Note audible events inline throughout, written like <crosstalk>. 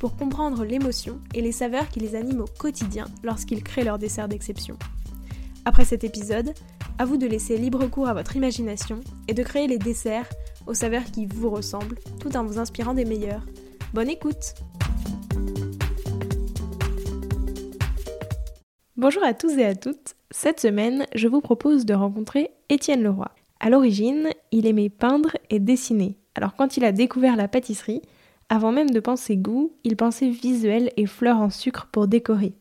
pour comprendre l'émotion et les saveurs qui les animent au quotidien lorsqu'ils créent leur dessert d'exception. Après cet épisode, à vous de laisser libre cours à votre imagination et de créer les desserts aux saveurs qui vous ressemblent tout en vous inspirant des meilleurs. Bonne écoute Bonjour à tous et à toutes. Cette semaine, je vous propose de rencontrer Étienne Leroy. À l'origine, il aimait peindre et dessiner. Alors quand il a découvert la pâtisserie, avant même de penser goût, il pensait visuel et fleurs en sucre pour décorer.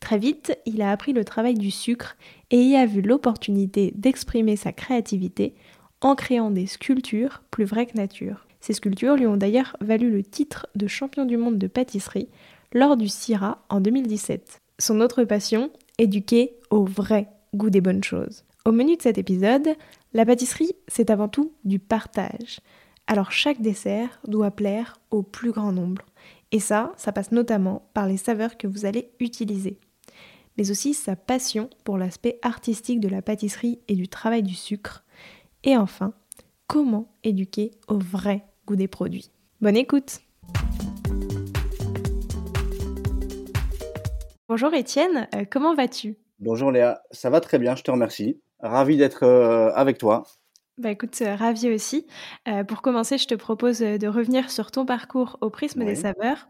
Très vite, il a appris le travail du sucre et y a vu l'opportunité d'exprimer sa créativité en créant des sculptures plus vraies que nature. Ces sculptures lui ont d'ailleurs valu le titre de champion du monde de pâtisserie lors du CIRA en 2017. Son autre passion, éduquer au vrai goût des bonnes choses. Au menu de cet épisode, la pâtisserie, c'est avant tout du partage. Alors chaque dessert doit plaire au plus grand nombre. Et ça, ça passe notamment par les saveurs que vous allez utiliser. Mais aussi sa passion pour l'aspect artistique de la pâtisserie et du travail du sucre. Et enfin, comment éduquer au vrai goût des produits. Bonne écoute Bonjour Étienne, euh, comment vas-tu? Bonjour Léa, ça va très bien, je te remercie. Ravi d'être euh, avec toi. Bah écoute, euh, ravi aussi. Euh, pour commencer, je te propose euh, de revenir sur ton parcours au prisme des saveurs.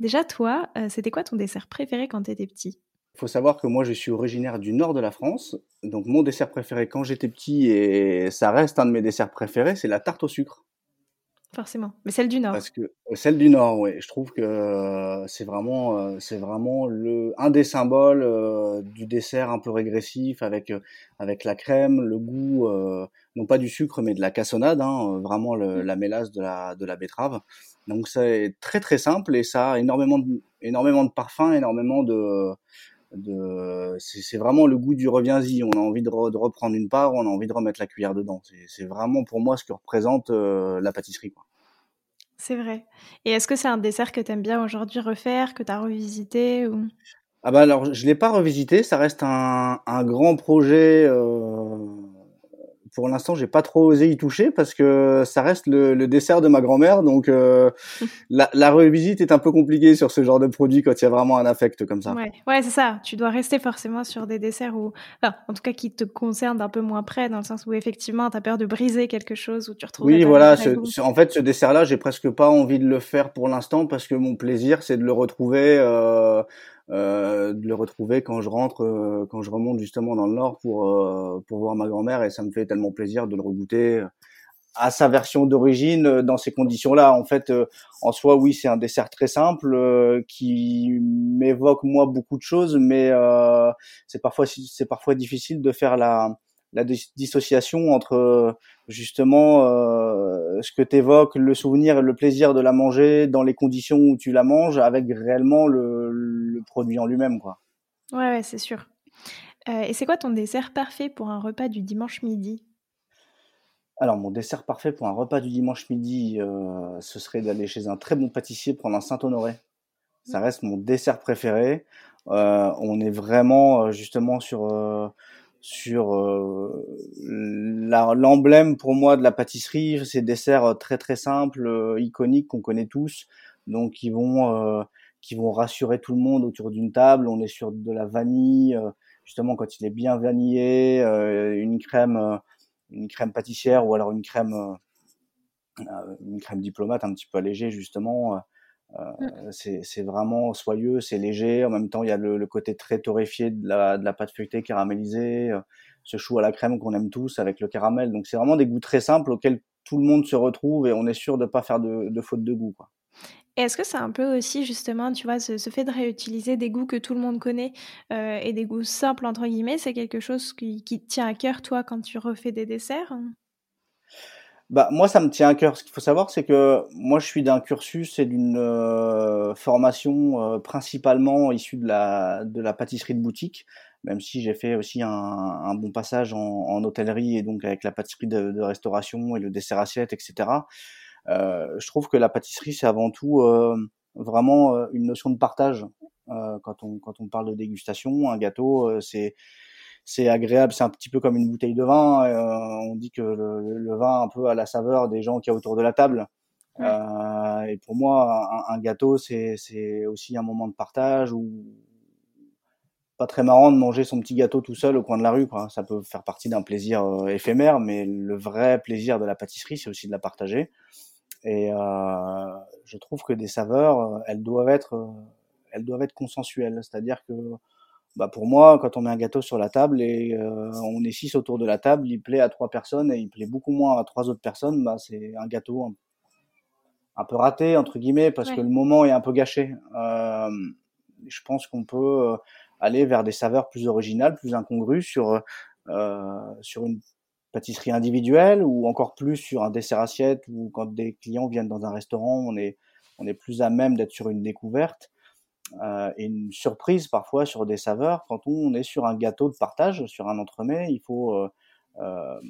Déjà, toi, c'était quoi ton dessert préféré quand tu étais petit? Il faut savoir que moi, je suis originaire du nord de la France. Donc, mon dessert préféré quand j'étais petit, et ça reste un de mes desserts préférés, c'est la tarte au sucre. Forcément, mais celle du Nord. Parce que celle du Nord, oui. Je trouve que c'est vraiment, c'est vraiment le un des symboles du dessert un peu régressif avec avec la crème, le goût, non pas du sucre mais de la cassonade, hein, vraiment le, mmh. la mélasse de la de la betterave. Donc c'est très très simple et ça a énormément de, énormément de parfum, énormément de de c'est vraiment le goût du reviens-y. On a envie de, de, reprendre une part, on a envie de remettre la cuillère dedans. C'est vraiment pour moi ce que représente euh, la pâtisserie. C'est vrai. Et est-ce que c'est un dessert que tu aimes bien aujourd'hui refaire, que tu as revisité ou... Ah bah alors je l'ai pas revisité, ça reste un, un grand projet euh, pour l'instant, j'ai pas trop osé y toucher parce que ça reste le, le dessert de ma grand-mère. Donc, euh, <laughs> la, la, revisite est un peu compliquée sur ce genre de produit quand il y a vraiment un affect comme ça. Ouais, ouais c'est ça. Tu dois rester forcément sur des desserts où, enfin, en tout cas, qui te concernent d'un peu moins près, dans le sens où effectivement, tu as peur de briser quelque chose où tu retrouves. Oui, voilà. Ce, en fait, ce dessert-là, j'ai presque pas envie de le faire pour l'instant parce que mon plaisir, c'est de le retrouver. Euh, euh, de le retrouver quand je rentre, euh, quand je remonte justement dans le nord pour euh, pour voir ma grand-mère et ça me fait tellement plaisir de le regoûter à sa version d'origine dans ces conditions-là. En fait, en soi, oui, c'est un dessert très simple qui m'évoque moi beaucoup de choses, mais c'est parfois c'est parfois difficile de faire la la dissociation entre justement euh, ce que tu évoques, le souvenir et le plaisir de la manger dans les conditions où tu la manges, avec réellement le, le produit en lui-même. quoi. Ouais, ouais c'est sûr. Euh, et c'est quoi ton dessert parfait pour un repas du dimanche midi? Alors, mon dessert parfait pour un repas du dimanche midi, euh, ce serait d'aller chez un très bon pâtissier prendre un Saint-Honoré. Ça mmh. reste mon dessert préféré. Euh, on est vraiment justement sur sur euh, l'emblème pour moi de la pâtisserie, ces desserts euh, très très simples, euh, iconiques qu'on connaît tous, donc qui vont qui vont rassurer tout le monde autour d'une table. On est sur de la vanille, justement quand il est bien vanillé, une crème une crème pâtissière ou alors une crème une crème diplomate un petit peu allégée justement Mmh. c'est vraiment soyeux, c'est léger. En même temps, il y a le, côté très torréfié de la, de la pâte feuilletée caramélisée, ce chou à la crème qu'on aime tous avec le caramel. Donc, c'est vraiment des goûts très simples auxquels tout le monde se retrouve et on est sûr de ne pas faire de, de faute de goût. Quoi. Est-ce que c'est un peu aussi justement, tu vois, ce, fait de réutiliser des goûts que tout le monde connaît euh, et des goûts simples entre guillemets, c'est quelque chose qui, qui, tient à cœur toi quand tu refais des desserts? Bah, moi, ça me tient à cœur. Ce qu'il faut savoir, c'est que moi, je suis d'un cursus et d'une euh, formation euh, principalement issue de la, de la pâtisserie de boutique, même si j'ai fait aussi un, un bon passage en, en, hôtellerie et donc avec la pâtisserie de, de restauration et le dessert assiette, etc. Euh, je trouve que la pâtisserie, c'est avant tout euh, vraiment une notion de partage. quand, on, quand on parle de dégustation, un gâteau, c'est c'est agréable, c'est un petit peu comme une bouteille de vin. Euh, on dit que le, le, vin un peu à la saveur des gens qui y a autour de la table. Euh, et pour moi, un, un gâteau, c'est aussi un moment de partage ou pas très marrant de manger son petit gâteau tout seul au coin de la rue. Quoi. Ça peut faire partie d'un plaisir euh, éphémère, mais le vrai plaisir de la pâtisserie, c'est aussi de la partager. Et euh, je trouve que des saveurs, elles doivent être, elles doivent être consensuelles. C'est-à-dire que bah pour moi, quand on met un gâteau sur la table et euh, on est six autour de la table, il plaît à trois personnes et il plaît beaucoup moins à trois autres personnes, bah c'est un gâteau un, un, peu raté entre guillemets parce ouais. que le moment est un peu gâché. Euh, je pense qu'on peut euh, aller vers des saveurs plus originales, plus incongrues sur euh, sur une pâtisserie individuelle ou encore plus sur un dessert assiette ou quand des clients viennent dans un restaurant, on est on est plus à même d'être sur une découverte euh, une surprise parfois sur des saveurs. Quand on est sur un gâteau de partage, sur un entremets, il faut euh, euh,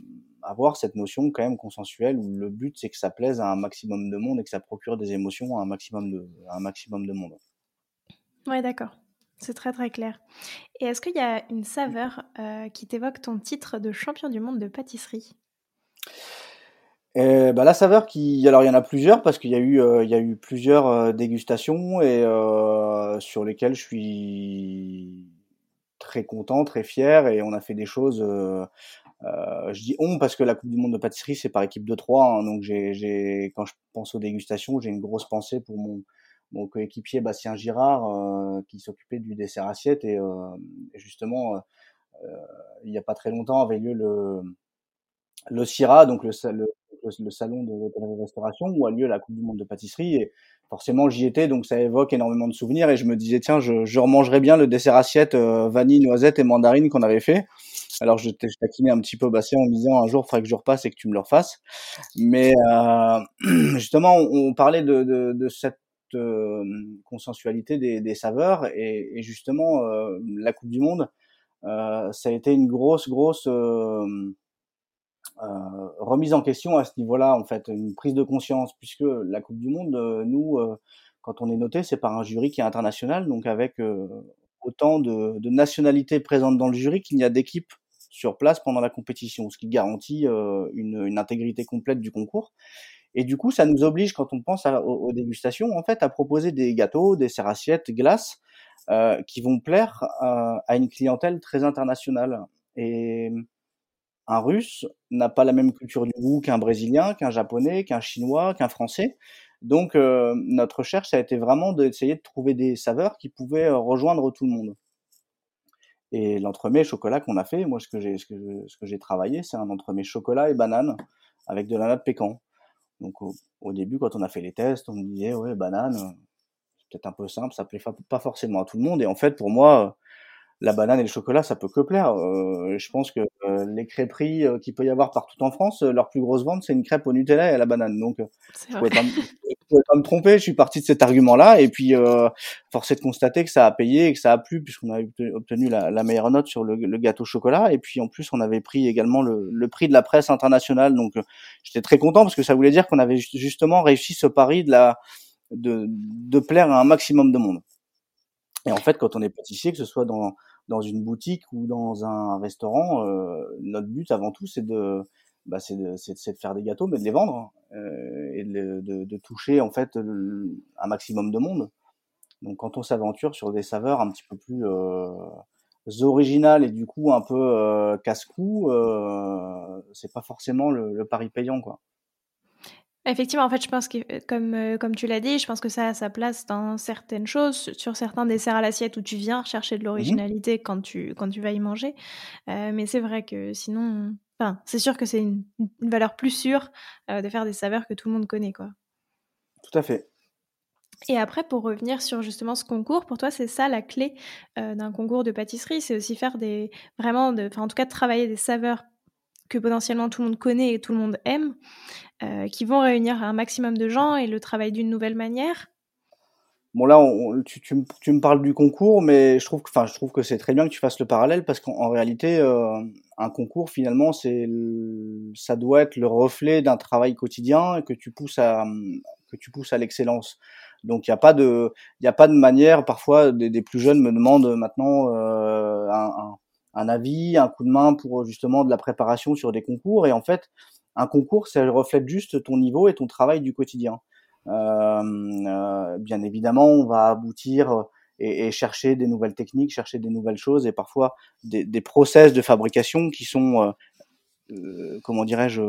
avoir cette notion quand même consensuelle où le but c'est que ça plaise à un maximum de monde et que ça procure des émotions à un maximum de, à un maximum de monde. Ouais, d'accord. C'est très très clair. Et est-ce qu'il y a une saveur qui t'évoque ton titre de champion du monde de pâtisserie? Et bah, la saveur qui, alors il y en a plusieurs parce qu'il y a eu, euh, il y a eu plusieurs euh, dégustations et euh, sur lesquelles je suis très content, très fier et on a fait des choses. Je dis on parce que la Coupe du Monde de pâtisserie c'est par équipe de trois, hein, donc j'ai, quand je pense aux dégustations, j'ai une grosse pensée pour mon, coéquipier Bastien Girard qui s'occupait du dessert assiette et, justement il n'y a pas très longtemps avait lieu le le CIRA, donc le, le salon de l'hôtellerie-restauration où a lieu la Coupe du Monde de pâtisserie. Et forcément, j'y étais, donc ça évoque énormément de souvenirs. Et je me disais, tiens, je, je remangerais bien le dessert assiette euh, vanille, noisette et mandarine qu'on avait fait. Alors, je, je taquinais un petit peu Bastien en me disant, un jour, il faudrait que je repasse et que tu me le refasses. Mais euh, <clears throat> justement, on, parlait de, de, de cette euh, consensualité des, des saveurs. Et, et justement, euh, la Coupe du Monde, ça a été une grosse, grosse euh, remise en question à ce niveau-là, en fait, une prise de conscience, puisque la Coupe du Monde, euh, nous, euh, quand on est noté, c'est par un jury qui est international, donc avec autant de, de, nationalités présentes dans le jury qu'il n'y a d'équipes sur place pendant la compétition, ce qui garantit une, une, intégrité complète du concours. Et du coup, ça nous oblige, quand on pense à, aux, dégustations, en fait, à proposer des gâteaux, des serre-assiettes, glaces, euh, qui vont plaire euh, à une clientèle très internationale. Et un russe n'a pas la même culture du goût qu'un brésilien, qu'un japonais, qu'un chinois, qu'un français. Donc euh, notre recherche a été vraiment d'essayer de trouver des saveurs qui pouvaient euh, rejoindre tout le monde. Et l'entremet chocolat qu'on a fait, moi ce que j'ai travaillé, c'est un entremet chocolat et banane avec de la natte pécan. Donc au, début quand on a fait les tests, on me disait ouais banane, c'est peut-être un peu simple, ça plaît pas forcément à tout le monde. Et en fait pour moi la banane et le chocolat, ça peut que plaire. Euh, je pense que euh, les crêperies euh, qu'il peut y avoir partout en France, euh, leur plus grosse vente, c'est une crêpe au Nutella et à la banane. Donc, euh, je pouvais, pas me, pouvais pas me tromper. Je suis parti de cet argument-là. Et puis, force est de constater que ça a payé et que ça a plu, puisqu'on a obtenu la, la, meilleure note sur le, le, gâteau chocolat. Et puis, en plus, on avait pris également le, le prix de la presse internationale. Donc, j'étais très content parce que ça voulait dire qu'on avait justement réussi ce pari de, la, de, de plaire à un maximum de monde. Et en fait, quand on est pâtissier, que ce soit dans dans une boutique ou dans un restaurant, euh, notre but avant tout, c'est de, bah, c'est de, de, faire des gâteaux, mais de les vendre hein, euh, et de, toucher en fait un maximum de monde. Donc, quand on s'aventure sur des saveurs un petit peu plus euh, originales et du coup un peu casse-cou, c'est pas forcément le, le pari payant, quoi. Effectivement, en fait, je pense que, comme, euh, comme tu l'as dit, je pense que ça a sa place dans certaines choses, sur certains desserts à l'assiette où tu viens chercher de mmh l'originalité mmh quand, tu, quand tu vas y manger. Euh, mais c'est vrai que sinon, enfin, c'est sûr que c'est une, une, valeur plus sûre euh, de faire des saveurs que tout le monde connaît, quoi. Tout à fait. Et après, pour revenir sur justement ce concours, pour toi, c'est ça la clé euh, d'un concours de pâtisserie, c'est aussi faire des vraiment, de, enfin, en tout cas, de travailler des saveurs que potentiellement tout le monde connaît et tout le monde aime, qui vont réunir un maximum de gens et le travail d'une nouvelle manière. Bon là, tu, me parles du concours, mais je trouve que, enfin, je trouve que c'est très bien que tu fasses le parallèle parce qu'en réalité, euh, un concours finalement, c'est, ça doit être le reflet d'un travail quotidien que tu pousses à, que tu pousses à l'excellence. Donc il n'y a pas de, il a pas de manière. Parfois, des, plus jeunes me demandent maintenant euh, un, un, un, avis, un coup de main pour justement de la préparation sur des concours. Et en fait, un concours, ça reflète juste ton niveau et ton travail du quotidien. Euh, euh, bien évidemment, on va aboutir et, chercher des nouvelles techniques, chercher des nouvelles choses et parfois des, des process de fabrication qui sont, euh, comment dirais-je,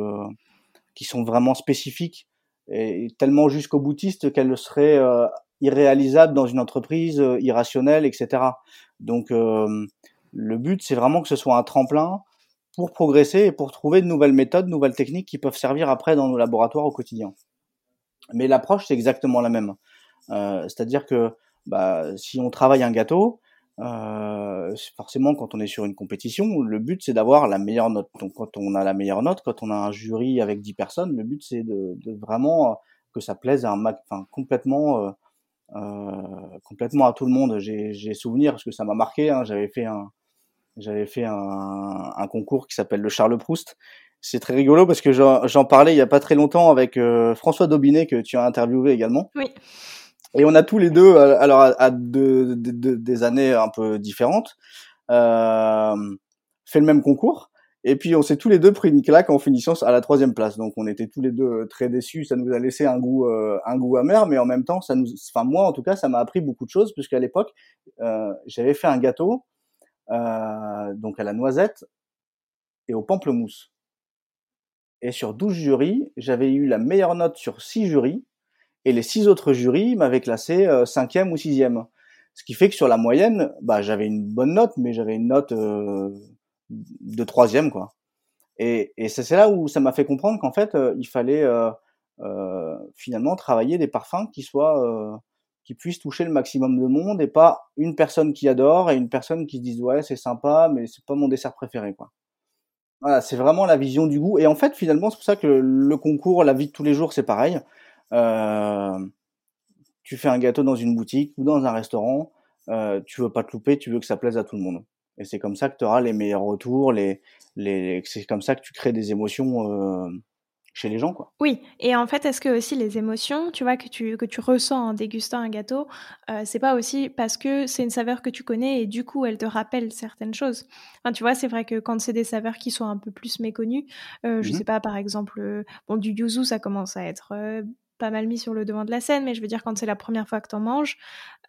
qui sont vraiment spécifiques et tellement jusqu'au boutiste qu'elle serait euh, irréalisable dans une entreprise irrationnelle, etc. Donc le but, c'est vraiment que ce soit un tremplin pour progresser et pour trouver de nouvelles méthodes, de nouvelles techniques qui peuvent servir après dans nos laboratoires au quotidien. Mais l'approche, c'est exactement la même. Euh, C'est-à-dire que bah, si on travaille un gâteau, euh, forcément, quand on est sur une compétition, le but c'est d'avoir la meilleure note. Donc, quand on a la meilleure note, quand on a un jury avec 10 personnes, le but c'est de, vraiment que ça plaise à un, enfin, complètement, euh, euh, complètement à tout le monde. J'ai souvenir parce que ça m'a marqué. Hein, j'avais fait un, j'avais fait un, un, concours qui s'appelle le Charles Proust c'est très rigolo parce que j'en parlais il y a pas très longtemps avec euh, François Dobinet que tu as interviewé également. Oui. Et on a tous les deux, euh, alors à, deux, des années un peu différentes, euh, fait le même concours. Et puis on s'est tous les deux pris une claque en finissant à la troisième place. Donc on était tous les deux très déçus. Ça nous a laissé un goût, euh, un goût amer, mais en même temps, ça nous, enfin moi en tout cas, ça m'a appris beaucoup de choses puisqu'à l'époque, euh, j'avais fait un gâteau donc à la noisette et au pamplemousse. Et sur 12 jurys, j'avais eu la meilleure note sur 6 jurys. Et les 6 autres jurys m'avaient classé 5e euh, ou 6e. Ce qui fait que sur la moyenne, bah, j'avais une bonne note, mais j'avais une note euh, de 3e. Quoi. Et, c'est là où ça m'a fait comprendre qu'en fait, euh, il fallait euh, finalement travailler des parfums qui soient qui puissent toucher le maximum de monde et pas une personne qui adore et une personne qui se dise ouais c'est sympa mais c'est pas mon dessert préféré quoi. Voilà, c'est vraiment la vision du goût. Et en fait, finalement, c'est pour ça que le, concours, la vie de tous les jours, c'est pareil. Euh, tu fais un gâteau dans une boutique ou dans un restaurant, euh, tu veux pas te louper, tu veux que ça plaise à tout le monde. Et c'est comme ça que tu auras les meilleurs retours, les, les, c'est comme ça que tu crées des émotions euh, chez les gens, quoi. Oui, et en fait, est-ce que aussi les émotions, tu vois, que tu, que tu ressens en dégustant un gâteau, euh, c'est pas aussi parce que c'est une saveur que tu connais et du coup, elle te rappelle certaines choses. Enfin, tu vois, c'est vrai que quand c'est des saveurs qui sont un peu plus méconnues, euh, je mmh sais pas, par exemple, euh, bon, du yuzu, ça commence à être euh, pas mal mis sur le devant de la scène, mais je veux dire, quand c'est la première fois que t'en manges,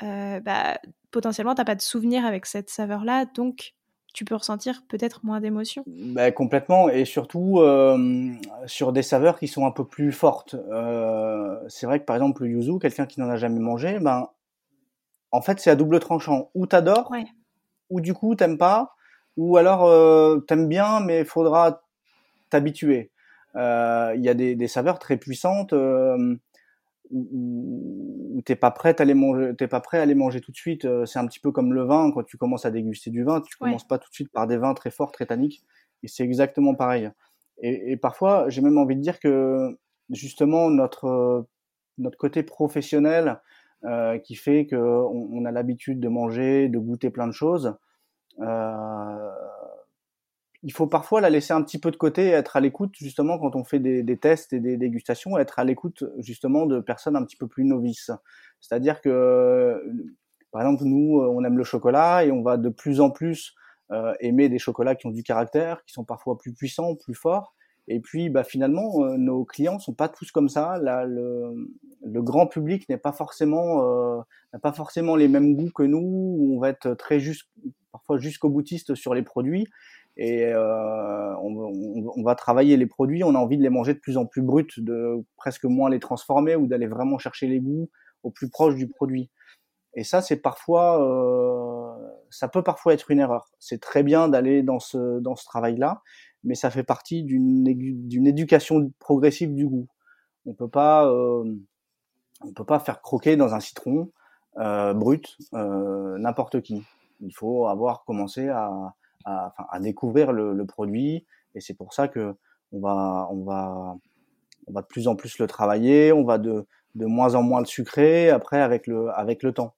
bah, potentiellement, t'as pas de souvenir avec cette saveur-là, donc tu peux ressentir peut-être moins d'émotions? Bah, complètement, et surtout euh, sur des saveurs qui sont un peu plus fortes. Euh, c'est vrai que par exemple le yuzu, quelqu'un qui n'en a jamais mangé, ben en fait c'est à double tranchant. Ou t'adores, ouais. ou du coup t'aimes pas, ou alors euh, t'aimes bien mais il faudra t'habituer. Il y a des, des, saveurs très puissantes. Où, t'es pas prêt à les manger, t'es pas prêt à les manger tout de suite. Euh, c'est un petit peu comme le vin quand tu commences à déguster du vin, tu commences pas tout de suite par des vins très forts, très tanniques, et c'est exactement pareil. Et, et parfois, j'ai même envie de dire que justement notre notre côté professionnel euh, qui fait que on, on a l'habitude de manger, de goûter plein de choses. Euh, il faut parfois la laisser un petit peu de côté être à l'écoute justement quand on fait des, des, tests et des dégustations, être à l'écoute justement de personnes un petit peu plus novices. C'est-à-dire que, par exemple, nous, on aime le chocolat et on va de plus en plus euh, aimer des chocolats qui ont du caractère, qui sont parfois plus puissants, plus forts. Et puis, bah, finalement, euh, nos clients sont pas tous comme ça. Là, le, le grand public n'est pas forcément euh, n'a pas forcément les mêmes goûts que nous. On va être très juste, parfois jusqu'au boutiste sur les produits et euh, on, va travailler les produits, on a envie de les manger de plus en plus bruts, de presque moins les transformer ou d'aller vraiment chercher les goûts au plus proche du produit. Et ça, c'est parfois, euh, ça peut parfois être une erreur. C'est très bien d'aller dans ce dans ce travail-là, mais ça fait partie d'une d'une éducation progressive du goût. On peut pas euh, on peut pas faire croquer dans un citron euh, brut euh, n'importe qui. Il faut avoir commencé à à, à découvrir le, le, produit Et c'est pour ça que on va, on va, on va de plus en plus le travailler, on va de, de moins en moins le sucrer après avec le, avec le temps.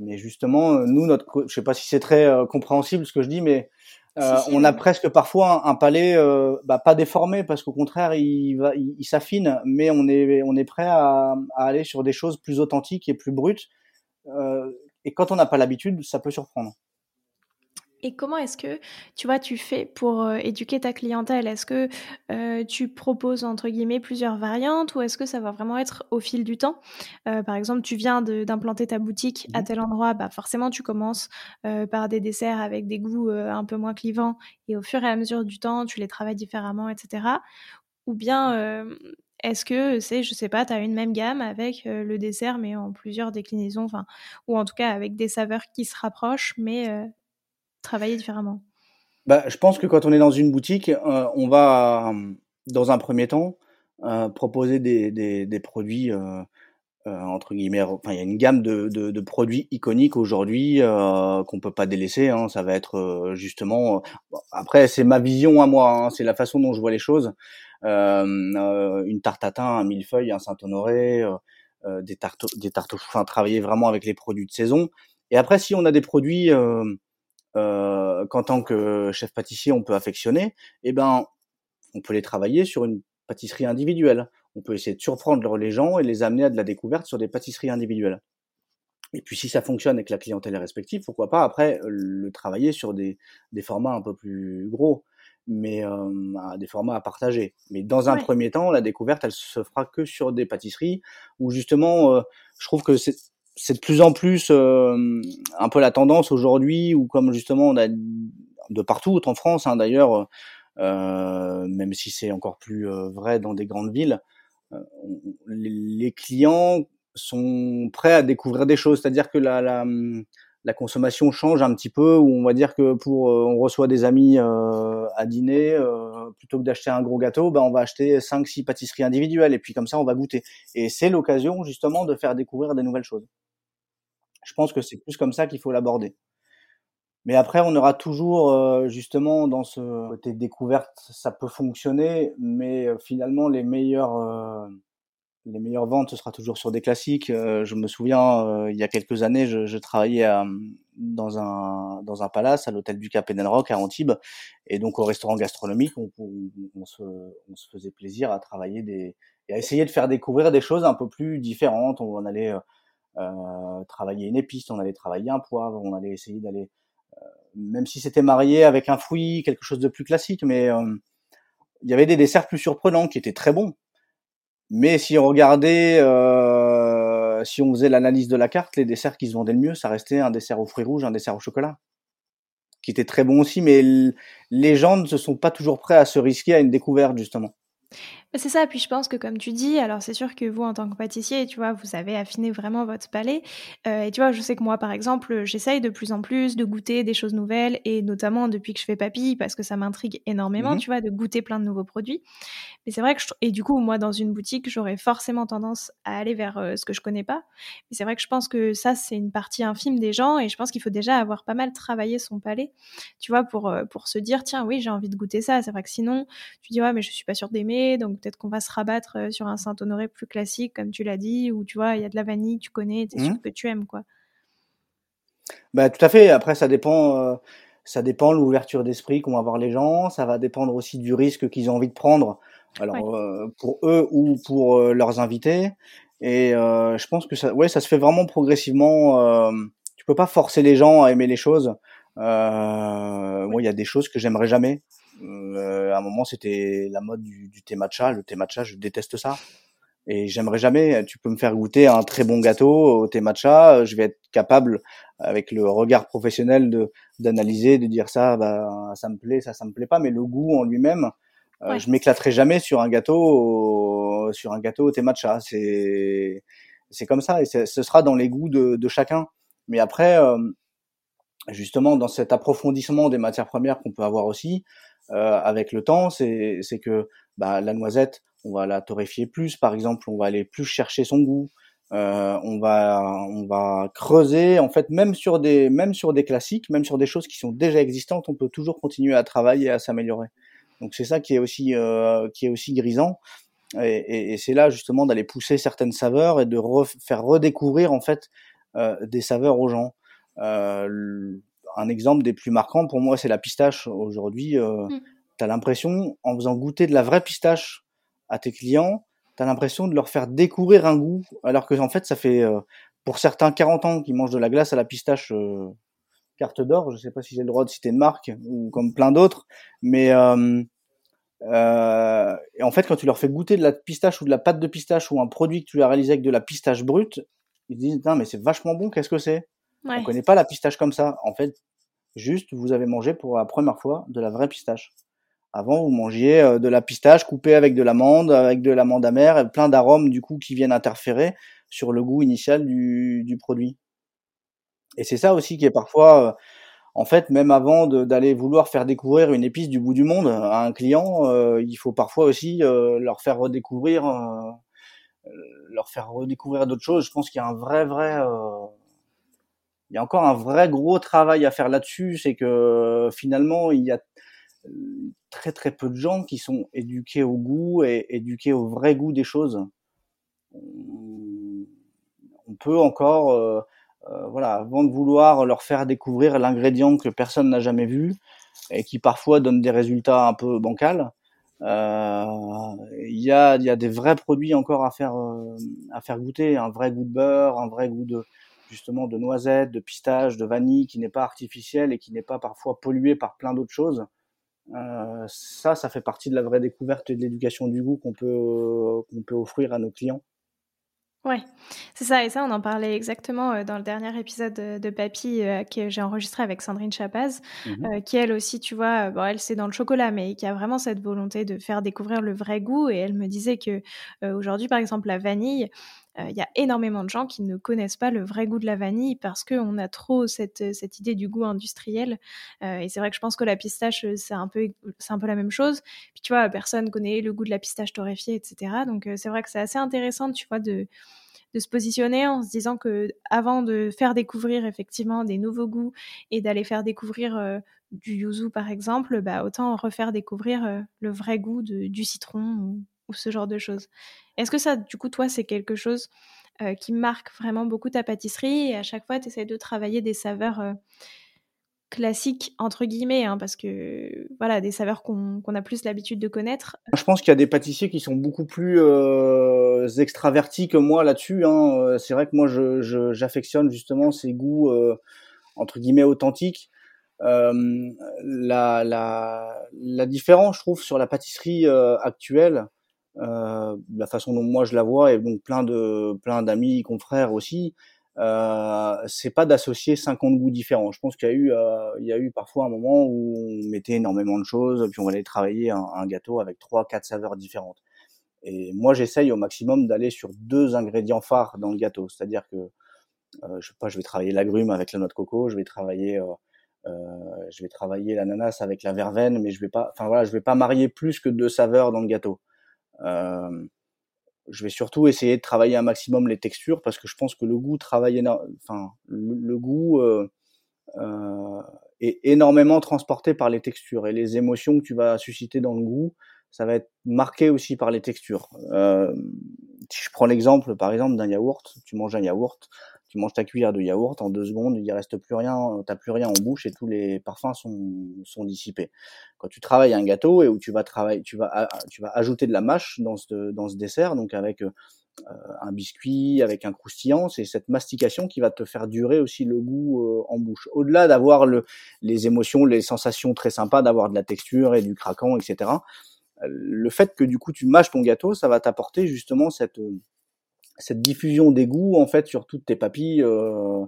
Mais justement, nous, notre, je sais pas si c'est très euh, compréhensible ce que je dis, mais euh, on a presque parfois un, palais euh, bah, pas déformé parce qu'au contraire, il va, il, s'affine, mais on est, on est prêt à, à, aller sur des choses plus authentiques et plus brutes. Euh, et quand on n'a pas l'habitude, ça peut surprendre. Et comment est-ce que, tu vois, tu fais pour euh, éduquer ta clientèle? Est-ce que euh, tu proposes, entre guillemets, plusieurs variantes ou est-ce que ça va vraiment être au fil du temps? Euh, Par exemple, tu viens d'implanter ta boutique à mmh. tel endroit, bah forcément, tu commences par des desserts avec des goûts un peu moins clivants et au fur et à mesure du temps, tu les travailles différemment, etc. Ou bien... Est-ce que c'est, je sais pas, tu as une même gamme avec le dessert, mais en plusieurs déclinaisons, enfin, ou en tout cas avec des saveurs qui se rapprochent, mais travailler différemment bah, Je pense que quand on est dans une boutique, euh, on va, dans un premier temps, euh, proposer des, produits, euh, entre guillemets, enfin, il y a une gamme de, produits iconiques aujourd'hui qu'on peut pas délaisser. Hein, ça va être justement. après, c'est ma vision à moi, hein, c'est la façon dont je vois les choses. une tarte à thym, un millefeuille, un Saint-Honoré, des tartes, des tartes, enfin, travailler vraiment avec les produits de saison. Et après, si on a des produits euh, qu'en tant que chef pâtissier on peut affectionner, eh ben on peut les travailler sur une pâtisserie individuelle. On peut essayer de surprendre les gens et les amener à de la découverte sur des pâtisseries individuelles. Et puis si ça fonctionne et que la clientèle est respective, pourquoi pas après le travailler sur des, des formats un peu plus gros, mais euh, des formats à partager. Mais dans un premier temps, la découverte, elle se fera que sur des pâtisseries où justement, euh, je trouve que c'est c'est de plus en plus euh, un peu la tendance aujourd'hui, où comme justement on a de partout en France hein, d'ailleurs, euh, même si c'est encore plus euh, vrai dans des grandes villes, les clients sont prêts à découvrir des choses, c'est-à-dire que la, consommation change un petit peu, où on va dire que pour on reçoit des amis à dîner, plutôt que d'acheter un gros gâteau, ben on va acheter cinq six pâtisseries individuelles et puis comme ça on va goûter. Et c'est l'occasion justement de faire découvrir des nouvelles choses. Je pense que c'est plus comme ça qu'il faut l'aborder. Mais après, on aura toujours euh, justement dans ce côté découverte, ça peut fonctionner, mais euh, finalement les meilleures euh, les meilleures ventes, ce sera toujours sur des classiques. je me souviens, il y a quelques années, je, je travaillais dans un dans un palace à l'hôtel du Cap Rock à Antibes, et donc au restaurant gastronomique, on, se, on se faisait plaisir à travailler des et à essayer de faire découvrir des choses un peu plus différentes. On allait euh, travailler une épice, on allait travailler un poivre, on allait essayer d'aller, euh, même si c'était marié avec un fruit, quelque chose de plus classique, mais euh, il y avait des desserts plus surprenants qui étaient très bons. Mais si on regardait, euh, si on faisait l'analyse de la carte, les desserts qui se vendaient le mieux, ça restait un dessert aux fruits rouges, un dessert au chocolat, qui était très bon aussi. Mais les gens ne se sont pas toujours prêts à se risquer à une découverte justement. C'est ça, puis je pense que comme tu dis, alors c'est sûr que vous en tant que pâtissier, tu vois, vous avez affiné vraiment votre palais. Euh, et tu vois, je sais que moi, par exemple, j'essaye de plus en plus de goûter des choses nouvelles, et notamment depuis que je fais papille, parce que ça m'intrigue énormément, mmh tu vois, de goûter plein de nouveaux produits. Mais c'est vrai que, je... et du coup, moi, dans une boutique, j'aurais forcément tendance à aller vers euh, ce que je connais pas. Mais c'est vrai que je pense que ça, c'est une partie infime des gens, et je pense qu'il faut déjà avoir pas mal travaillé son palais, tu vois, pour, euh, pour se dire, tiens, oui, j'ai envie de goûter ça. C'est vrai que sinon, tu dis, ouais, mais je suis pas sûre d'aimer, donc peut-être qu'on va se rabattre euh, sur un Saint-Honoré plus classique, comme tu l'as dit, où tu vois, il y a de la vanille, tu connais, tu es sûr mmh. que tu aimes, quoi. Bah, tout à fait. Après, ça dépend, euh, ça dépend l'ouverture d'esprit qu'ont avoir les gens. Ça va dépendre aussi du risque qu'ils ont envie de prendre. Alors, euh, pour eux ou pour leurs invités. Et je pense que ça, ouais, ça se fait vraiment progressivement. tu peux pas forcer les gens à aimer les choses. Moi, il y a des choses que j'aimerais jamais. Euh, à un moment, c'était la mode du, du, thé matcha. Le thé matcha, je déteste ça. Et j'aimerais jamais. Tu peux me faire goûter un très bon gâteau au thé matcha. Je vais être capable, avec le regard professionnel, de d'analyser, de dire ça, bah, ça me plaît, ça, ça me plaît pas. Mais le goût en lui-même, euh, je m'éclaterai jamais sur un gâteau, sur un gâteau au thé matcha. C'est c'est comme ça et ce sera dans les goûts de, de chacun. Mais après, euh, justement, dans cet approfondissement des matières premières qu'on peut avoir aussi, euh, avec le temps, c'est que bah, la noisette, on va la torréfier plus, par exemple, on va aller plus chercher son goût. Euh, on va on va creuser en fait même sur des même sur des classiques même sur des choses qui sont déjà existantes on peut toujours continuer à travailler à s'améliorer Donc c'est ça qui est aussi euh, qui est aussi grisant. Et, et, c'est là justement d'aller pousser certaines saveurs et de faire redécouvrir en fait euh, des saveurs aux gens. Un exemple des plus marquants pour moi, c'est la pistache. Aujourd'hui, euh, mm. tu as l'impression, en faisant goûter de la vraie pistache à tes clients, tu as l'impression de leur faire découvrir un goût, alors que en fait, ça fait euh, pour certains 40 ans qu'ils mangent de la glace à la pistache euh, carte d'or. Je sais pas si j'ai le droit de citer une marque ou comme plein d'autres, mais euh, et en fait, quand tu leur fais goûter de la pistache ou de la pâte de pistache ou un produit que tu as réalisé avec de la pistache brute, ils disent mais c'est vachement bon, qu'est-ce que c'est? Ouais. On connaît pas la pistache comme ça. En fait, juste vous avez mangé pour la première fois de la vraie pistache. Avant, vous mangiez euh, de la pistache coupée avec de l'amande, avec de l'amande amère, plein d'arômes du coup qui viennent interférer sur le goût initial du, du produit. Et c'est ça aussi qui est parfois, euh, en fait, même avant d'aller vouloir faire découvrir une épice du bout du monde à un client, euh, il faut parfois aussi leur faire redécouvrir, leur faire redécouvrir d'autres choses. Je pense qu'il y a un vrai, vrai il y a encore un vrai gros travail à faire là-dessus, c'est que finalement, il y a très très peu de gens qui sont éduqués au goût et éduqués au vrai goût des choses. On peut encore, euh, euh, voilà, avant de vouloir leur faire découvrir l'ingrédient que personne n'a jamais vu et qui parfois donne des résultats un peu bancals, euh, il y, a, y a des vrais produits encore à faire, à faire goûter, un vrai goût de beurre, un vrai goût de, justement de noisettes, de pistaches, de vanille, qui n'est pas artificiel et qui n'est pas parfois pollué par plein d'autres choses. Euh, ça, ça fait partie de la vraie découverte et de l'éducation du goût qu'on peut, qu'on peut offrir à nos clients. Ouais, c'est ça. Et ça, on en parlait exactement euh, dans le dernier épisode de, Papy euh, que j'ai enregistré avec Sandrine Chapaz, mmh qui elle aussi, tu vois, bon, elle c'est dans le chocolat, mais qui a vraiment cette volonté de faire découvrir le vrai goût. Et elle me disait que aujourd'hui, par exemple, la vanille, il y a énormément de gens qui ne connaissent pas le vrai goût de la vanille parce qu'on a trop cette, cette idée du goût industriel. et c'est vrai que je pense que la pistache, c'est un, peu, un peu la même chose. Puis tu vois, personne connaît le goût de la pistache torréfiée, etc. Donc c'est vrai que c'est assez intéressant, tu vois, de, de se positionner en se disant que avant de faire découvrir effectivement des nouveaux goûts et d'aller faire découvrir du yuzu par exemple, bah, autant refaire découvrir le vrai goût du citron ou ce genre de choses. Est-ce que ça, du coup, toi, c'est quelque chose euh, qui marque vraiment beaucoup ta pâtisserie et à chaque fois, tu essaies de travailler des saveurs euh, classiques, entre guillemets, hein, parce que, voilà, des saveurs qu'on a plus l'habitude de connaître Je pense qu'il y a des pâtissiers qui sont beaucoup plus euh, extravertis que moi là-dessus. Hein. C'est vrai que moi, j'affectionne justement ces goûts, entre guillemets, authentiques. la différence, je trouve, sur la pâtisserie actuelle, euh, la façon dont moi je la vois et donc plein de plein d'amis confrères aussi euh, c'est pas d'associer 50 goûts différents. Je pense qu'il y a eu euh, il y a eu parfois un moment où on mettait énormément de choses puis on allait travailler un, un gâteau avec trois quatre saveurs différentes. Et moi j'essaye au maximum d'aller sur deux ingrédients phares dans le gâteau. C'est à dire que euh, je sais pas je vais travailler l'agrume avec la noix de coco je vais travailler euh, euh, je vais travailler l'ananas avec la verveine mais je vais pas enfin voilà je vais pas marier plus que deux saveurs dans le gâteau je vais surtout essayer de travailler un maximum les textures parce que je pense que le goût travaille enfin le, goût euh, euh, est énormément transporté par les textures et les émotions que tu vas susciter dans le goût, ça va être marqué aussi par les textures. Euh, si je prends l'exemple par exemple d'un yaourt, tu manges un yaourt, tu manges ta cuillère de yaourt, en deux secondes, il reste plus rien, t'as plus rien en bouche et tous les parfums sont, dissipés. Quand tu travailles un gâteau et où tu vas travailler, tu vas, ajouter de la mâche dans ce, dessert, donc avec euh, un biscuit, avec un croustillant, c'est cette mastication qui va te faire durer aussi le goût euh, en bouche. Au-delà d'avoir le, les émotions, les sensations très sympas, d'avoir de la texture et du craquant, etc. Le fait que du coup tu mâches ton gâteau, ça va t'apporter justement cette cette diffusion des goûts en fait sur toutes tes papilles euh,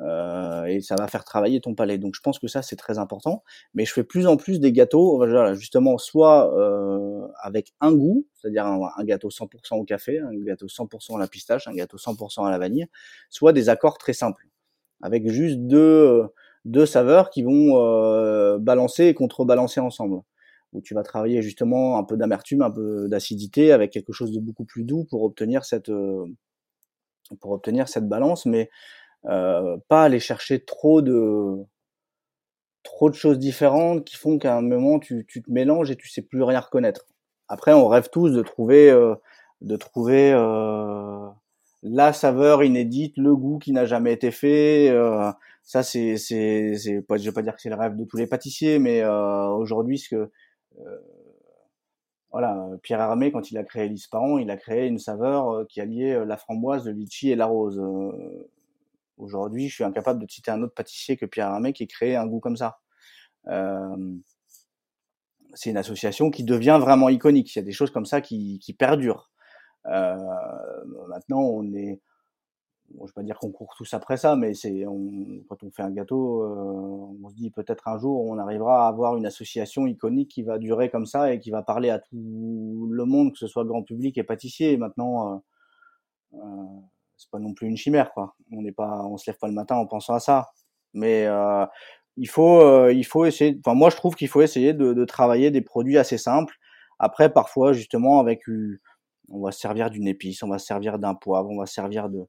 euh, et ça va faire travailler ton palais. Donc je pense que ça c'est très important. Mais je fais plus en plus des gâteaux justement soit euh, avec un goût, c'est-à-dire un, gâteau 100% au café, un gâteau 100% à la pistache, un gâteau 100% à la vanille, soit des accords très simples avec juste deux deux saveurs qui vont euh, balancer et contrebalancer ensemble où tu vas travailler justement un peu d'amertume, un peu d'acidité avec quelque chose de beaucoup plus doux pour obtenir cette euh, pour obtenir cette balance, mais euh, pas aller chercher trop de trop de choses différentes qui font qu'à un moment tu, tu te mélanges et tu sais plus rien reconnaître. Après, on rêve tous de trouver, euh, de trouver euh, la saveur inédite, le goût qui n'a jamais été fait. Euh, ça, c'est, c'est, c'est je vais pas dire que c'est le rêve de tous les pâtissiers, mais euh, aujourd'hui, ce que voilà, Pierre Hermé, quand il a créé l'Isparon, il a créé une saveur qui alliait la framboise, le litchi et la rose. Aujourd'hui, je suis incapable de citer un autre pâtissier que Pierre Hermé qui créé un goût comme ça. Euh, c'est une association qui devient vraiment iconique. Il y a des choses comme ça qui, perdurent. Euh, maintenant, on est, bon, je vais pas dire qu'on court tous après ça, mais c'est quand on fait un gâteau, euh, on se dit peut-être un jour on arrivera à avoir une association iconique qui va durer comme ça et qui va parler à tout le monde, que ce soit grand public et pâtissier. Maintenant, euh, euh, c'est pas non plus une chimère, quoi. On n'est pas, on se lève pas le matin en pensant à ça. Mais euh, il faut, euh, il faut essayer. Enfin, moi, je trouve qu'il faut essayer de, travailler des produits assez simples. Après, parfois, justement, avec, on va se servir d'une épice, on va se servir d'un poivre, on va se servir de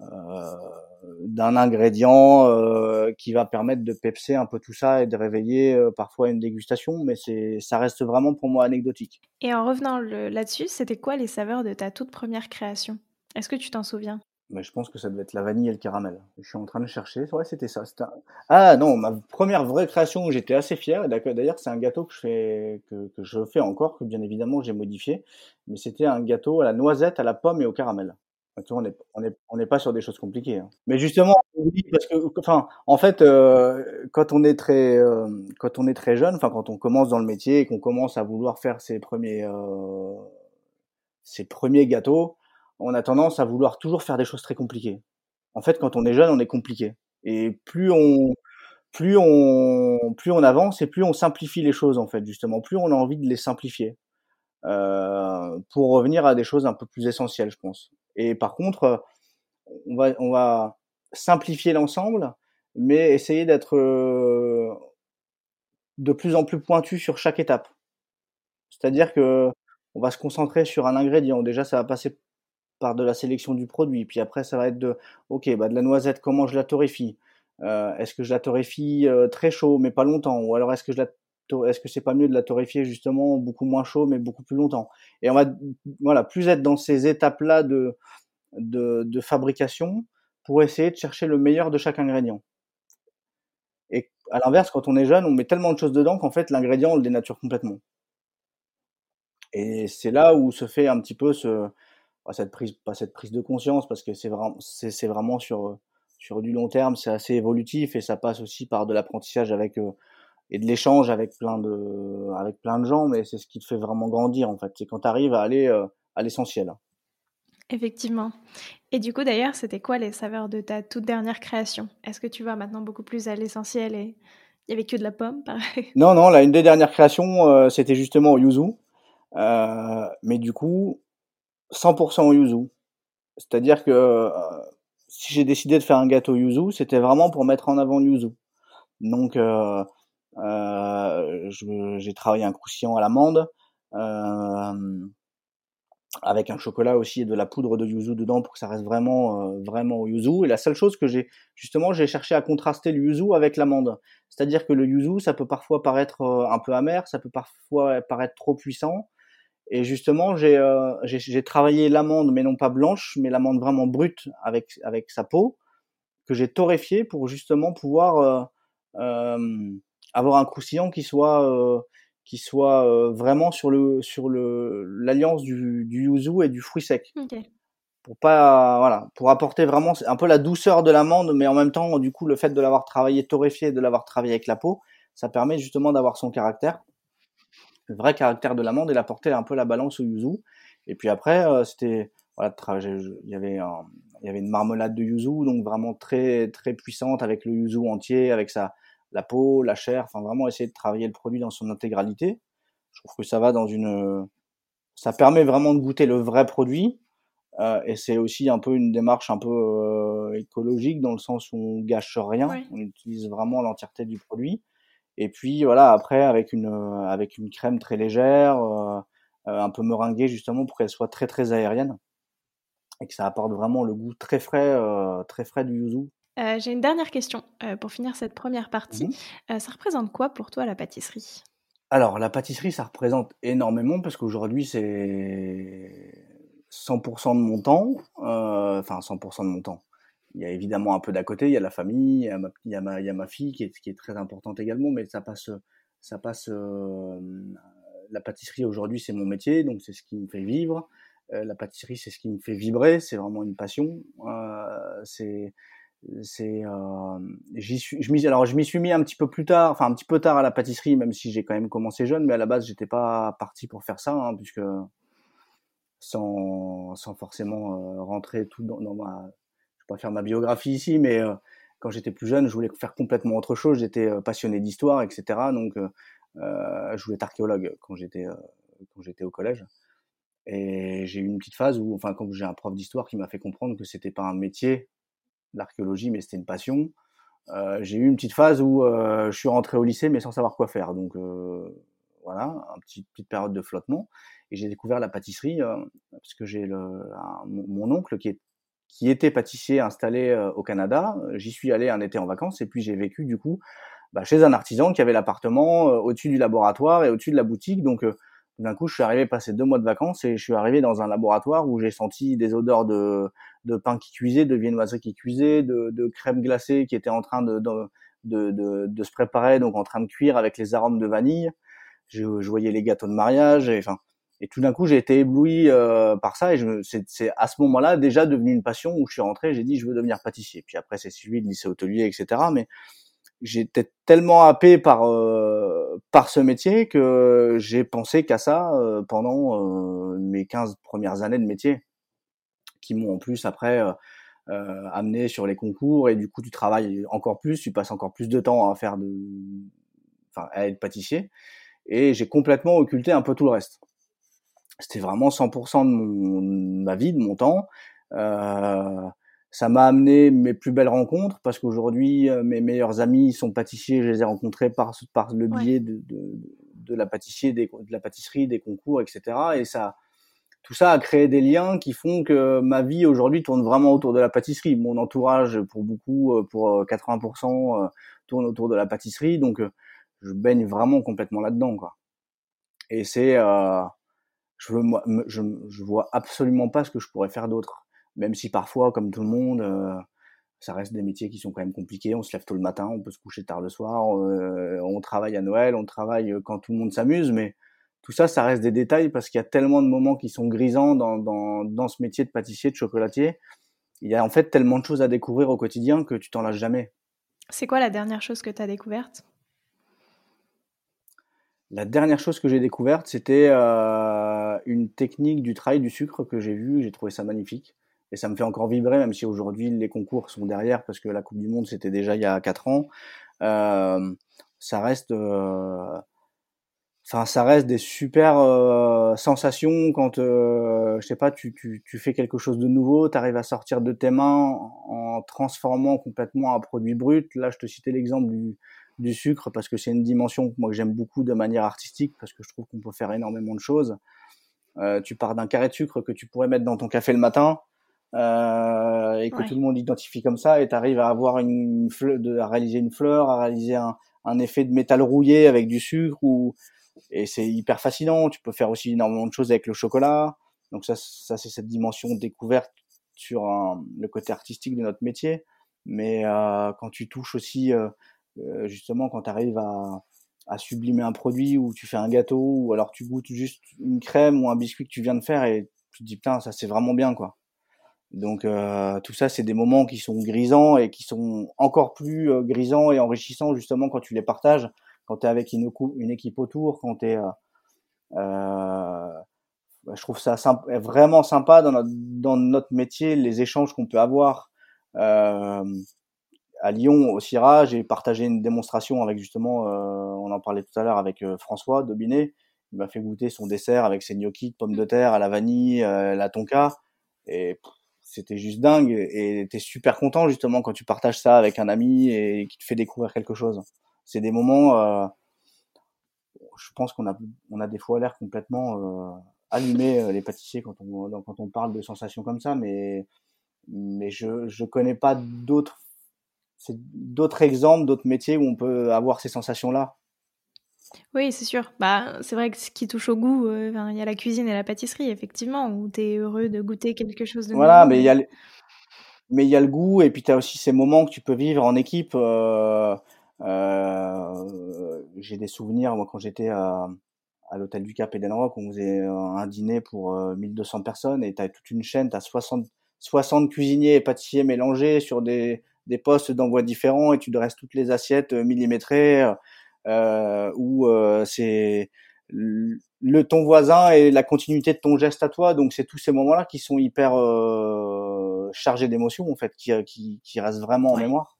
d'un ingrédient euh, qui va permettre de pepser un peu tout ça et de réveiller euh, parfois une dégustation, mais c'est ça reste vraiment pour moi anecdotique. Et en revenant là-dessus, c'était quoi les saveurs de ta toute première création? Est-ce que tu t'en souviens? Mais je pense que ça devait être la vanille et le caramel. Je suis en train de chercher. Ouais, c'était ça. Un... Ah non, ma première vraie création où j'étais assez fier. D'ailleurs, c'est un gâteau que je fais, que, que, je fais encore, que bien évidemment j'ai modifié. Mais c'était un gâteau à la noisette, à la pomme et au caramel. On n'est on est, on est pas sur des choses compliquées. Hein. Mais justement, parce que, enfin, en fait, euh, quand on est très, euh, quand on est très jeune, enfin, quand on commence dans le métier et qu'on commence à vouloir faire ses premiers, euh, ses premiers gâteaux, on a tendance à vouloir toujours faire des choses très compliquées. En fait, quand on est jeune, on est compliqué. Et plus on, plus on, plus on avance et plus on simplifie les choses, en fait, justement. Plus on a envie de les simplifier. Euh, pour revenir à des choses un peu plus essentielles, je pense. Et par contre, on va, on va simplifier l'ensemble, mais essayer d'être euh, de plus en plus pointu sur chaque étape. C'est-à-dire que on va se concentrer sur un ingrédient. Déjà, ça va passer par de la sélection du produit. Puis après, ça va être de, ok, bah de la noisette, comment je la torréfie? Euh, Est-ce que je la torréfie euh, très chaud, mais pas longtemps? Ou alors est-ce que je la est-ce que c'est pas mieux de la torréfier justement beaucoup moins chaud, mais beaucoup plus longtemps? Et on va, voilà, plus être dans ces étapes-là de, de, de fabrication pour essayer de chercher le meilleur de chaque ingrédient. Et à l'inverse, quand on est jeune, on met tellement de choses dedans qu'en fait, l'ingrédient, on le dénature complètement. Et c'est là où se fait un petit peu pas cette prise, pas cette prise de conscience, parce que c'est vraiment, c'est vraiment sur, sur du long terme, c'est assez évolutif et ça passe aussi par de l'apprentissage avec euh, et de l'échange avec plein de, avec plein de gens, mais c'est ce qui te fait vraiment grandir en fait. C'est quand tu arrives à aller euh, à l'essentiel. Effectivement. Et du coup, d'ailleurs, c'était quoi les saveurs de ta toute dernière création? Est-ce que tu vas maintenant beaucoup plus à l'essentiel et il y avait que de la pomme, pareil Non, non, là, une des dernières créations, euh, c'était justement au yuzu. Euh, mais du coup, 100% au yuzu. C'est-à-dire que si j'ai décidé de faire un gâteau yuzu, c'était vraiment pour mettre en avant le yuzu. Donc, j'ai travaillé un croustillant à l'amande, euh, avec un chocolat aussi et de la poudre de yuzu dedans pour que ça reste vraiment, euh, vraiment au yuzu. Et la seule chose que j'ai, justement, j'ai cherché à contraster le yuzu avec l'amande. C'est-à-dire que le yuzu, ça peut parfois paraître un peu amer, ça peut parfois paraître trop puissant. Et justement, j'ai euh, travaillé l'amande, mais non pas blanche, mais l'amande vraiment brute avec, avec sa peau, que j'ai torréfiée pour justement pouvoir euh, euh, avoir un croustillant qui soit, euh, qui soit euh, vraiment sur le sur le l'alliance du, du yuzu et du fruit sec. Okay. Pour pas voilà, pour apporter vraiment un peu la douceur de l'amande, mais en même temps, du coup, le fait de l'avoir travaillé torréfié, de l'avoir travaillé avec la peau, ça permet justement d'avoir son caractère le vrai caractère de l'amande et l'apporter un peu la balance au yuzu. Et puis après, euh, c'était voilà, il y avait un, il y avait une marmelade de yuzu, donc vraiment très très puissante avec le yuzu entier, avec sa la peau, la chair, enfin vraiment essayer de travailler le produit dans son intégralité. Je trouve que ça va dans une, ça permet vraiment de goûter le vrai produit. Euh, et c'est aussi un peu une démarche un peu euh, écologique dans le sens où on gâche rien, on utilise vraiment l'entièreté du produit. Et puis voilà, après avec une euh, avec une crème très légère, euh, euh, un peu meringuée justement pour qu'elle soit très très aérienne et que ça apporte vraiment le goût très frais très frais du yuzu. Euh, j'ai une dernière question euh, pour finir cette première partie. Mmh ça représente quoi pour toi la pâtisserie? Alors, la pâtisserie, ça représente énormément parce qu'aujourd'hui, c'est 100% de mon temps. Enfin, 100% de mon temps. Il y a évidemment un peu d'à côté, il y a la famille, il y a ma, il y a ma, il y a ma fille qui est, qui est très importante également, mais ça passe, ça passe. la pâtisserie aujourd'hui, c'est mon métier, donc c'est ce qui me fait vivre. la pâtisserie, c'est ce qui me fait vibrer, c'est vraiment une passion. c'est c'est j'y suis je alors je m'y suis mis un petit peu plus tard enfin un petit peu tard à la pâtisserie même si j'ai quand même commencé jeune mais à la base j'étais pas parti pour faire ça hein, puisque sans sans forcément rentrer tout dans, dans, ma je vais pas faire ma biographie ici mais quand j'étais plus jeune je voulais faire complètement autre chose. J'étais passionné d'histoire etc donc euh, je voulais être archéologue quand j'étais quand j'étais au collège. Et j'ai eu une petite phase où enfin quand j'ai un prof d'histoire qui m'a fait comprendre que c'était pas un métier l'archéologie, mais c'était une passion. Euh, j'ai eu une petite phase où euh, je suis rentré au lycée, mais sans savoir quoi faire. Donc euh, voilà, une petite, petite période de flottement. Et j'ai découvert la pâtisserie parce que j'ai mon, oncle qui, est, qui était pâtissier installé au Canada. J'y suis allé un été en vacances et puis j'ai vécu du coup bah, chez un artisan qui avait l'appartement au-dessus du laboratoire et au-dessus de la boutique. Donc d'un coup, je suis arrivé passer deux mois de vacances et je suis arrivé dans un laboratoire où j'ai senti des odeurs de, de pain qui cuisait, de viennoiserie qui cuisait, de, de crème glacée qui était en train de, de, de, de, se préparer, donc en train de cuire avec les arômes de vanille. Je, je voyais les gâteaux de mariage et enfin. Et tout d'un coup, j'ai été ébloui euh, par ça et c'est à ce moment-là déjà devenu une passion où je suis rentré. J'ai dit je veux devenir pâtissier. Puis après, c'est suivi le lycée hôtelier, etc. Mais j'étais tellement happé par euh, par ce métier que j'ai pensé qu'à ça euh, pendant euh, mes 15 premières années de métier qui m'ont en plus après amené sur les concours et du coup tu travailles encore plus, tu passes encore plus de temps à faire de enfin à être pâtissier et j'ai complètement occulté un peu tout le reste. C'était vraiment 100% de, mon, de ma vie, de mon temps. Euh, ça m'a amené mes plus belles rencontres parce qu'aujourd'hui euh, mes meilleurs amis sont pâtissiers, je les ai rencontrés par par le biais de, de, de, la pâtisserie, des, de la pâtisserie, des concours, etc. Et ça, tout ça a créé des liens qui font que ma vie aujourd'hui tourne vraiment autour de la pâtisserie. Mon entourage, pour beaucoup, euh, pour 80%, euh, tourne autour de la pâtisserie, donc je baigne vraiment complètement là-dedans, quoi. Et c'est, euh, je veux, je, je vois absolument pas ce que je pourrais faire d'autre même si parfois, comme tout le monde, euh, ça reste des métiers qui sont quand même compliqués. On se lève tôt le matin, on peut se coucher tard le soir, euh, on travaille à Noël, on travaille euh, quand tout le monde s'amuse, mais tout ça, ça reste des détails parce qu'il y a tellement de moments qui sont grisants dans, dans, dans ce métier de pâtissier, de chocolatier. Il y a en fait tellement de choses à découvrir au quotidien que tu t'en lâches jamais. C'est quoi la dernière chose que tu as découverte? La dernière chose que j'ai découverte, c'était euh, une technique du travail du sucre que j'ai vue, j'ai trouvé ça magnifique et ça me fait encore vibrer, même si aujourd'hui les concours sont derrière parce que la Coupe du Monde c'était déjà il y a quatre ans. Euh, ça reste, euh, enfin ça reste des super euh, sensations quand, je sais pas, tu, tu, tu, fais quelque chose de nouveau, tu arrives à sortir de tes mains en transformant complètement un produit brut. Là, je te citais l'exemple du, du sucre parce que c'est une dimension moi que j'aime beaucoup de manière artistique parce que je trouve qu'on peut faire énormément de choses. tu pars d'un carré de sucre que tu pourrais mettre dans ton café le matin euh, et que tout le monde identifie comme ça, et tu arrives à avoir une fleur, de, à réaliser une fleur, à réaliser un, un effet de métal rouillé avec du sucre, ou et c'est hyper fascinant. Tu peux faire aussi énormément de choses avec le chocolat. Donc ça, ça c'est cette dimension découverte sur le côté artistique de notre métier. Mais euh, quand tu touches aussi, euh, euh justement, quand tu arrives à, à sublimer un produit ou tu fais un gâteau ou alors tu goûtes juste une crème ou un biscuit que tu viens de faire et tu te dis putain ça c'est vraiment bien quoi. Donc euh, tout ça, c'est des moments qui sont grisants et qui sont encore plus euh, grisants et enrichissants justement quand tu les partages, quand tu es avec une, équipe autour, quand tu es... Euh, euh, je trouve ça vraiment sympa dans notre, dans notre métier, les échanges qu'on peut avoir. Euh, à Lyon, au CIRA, j'ai partagé une démonstration avec justement, on en parlait tout à l'heure avec François Dobinet. Il m'a fait goûter son dessert avec ses gnocchis de pommes de terre à la vanille, la tonka. Et c'était juste dingue et t'es super content justement quand tu partages ça avec un ami et qui te fait découvrir quelque chose. C'est des moments, euh, je pense qu'on a on a des fois l'air complètement euh, allumé euh, les pâtissiers quand on quand on parle de sensations comme ça, mais mais je je connais pas d'autres c'est d'autres exemples, d'autres métiers où on peut avoir ces sensations-là. Oui, c'est sûr. Bah, c'est vrai que ce qui touche au goût, euh, il y a la cuisine et la pâtisserie, effectivement, où tu es heureux de goûter quelque chose de Voilà, mais il y a le... mais il y a le goût et puis tu as aussi ces moments que tu peux vivre en équipe. Euh, j'ai des souvenirs, moi, quand j'étais à, à l'hôtel du Cap Edenrock, on faisait un dîner pour 1200 personnes et tu as toute une chaîne, tu as 60, 60 cuisiniers et pâtissiers mélangés sur des, des postes d'envoi différents et tu dresses toutes les assiettes millimétrées euh, où euh, c'est le ton voisin et la continuité de ton geste à toi. Donc c'est tous ces moments-là qui sont hyper euh, chargés d'émotions en fait, qui, qui, qui restent vraiment en mémoire.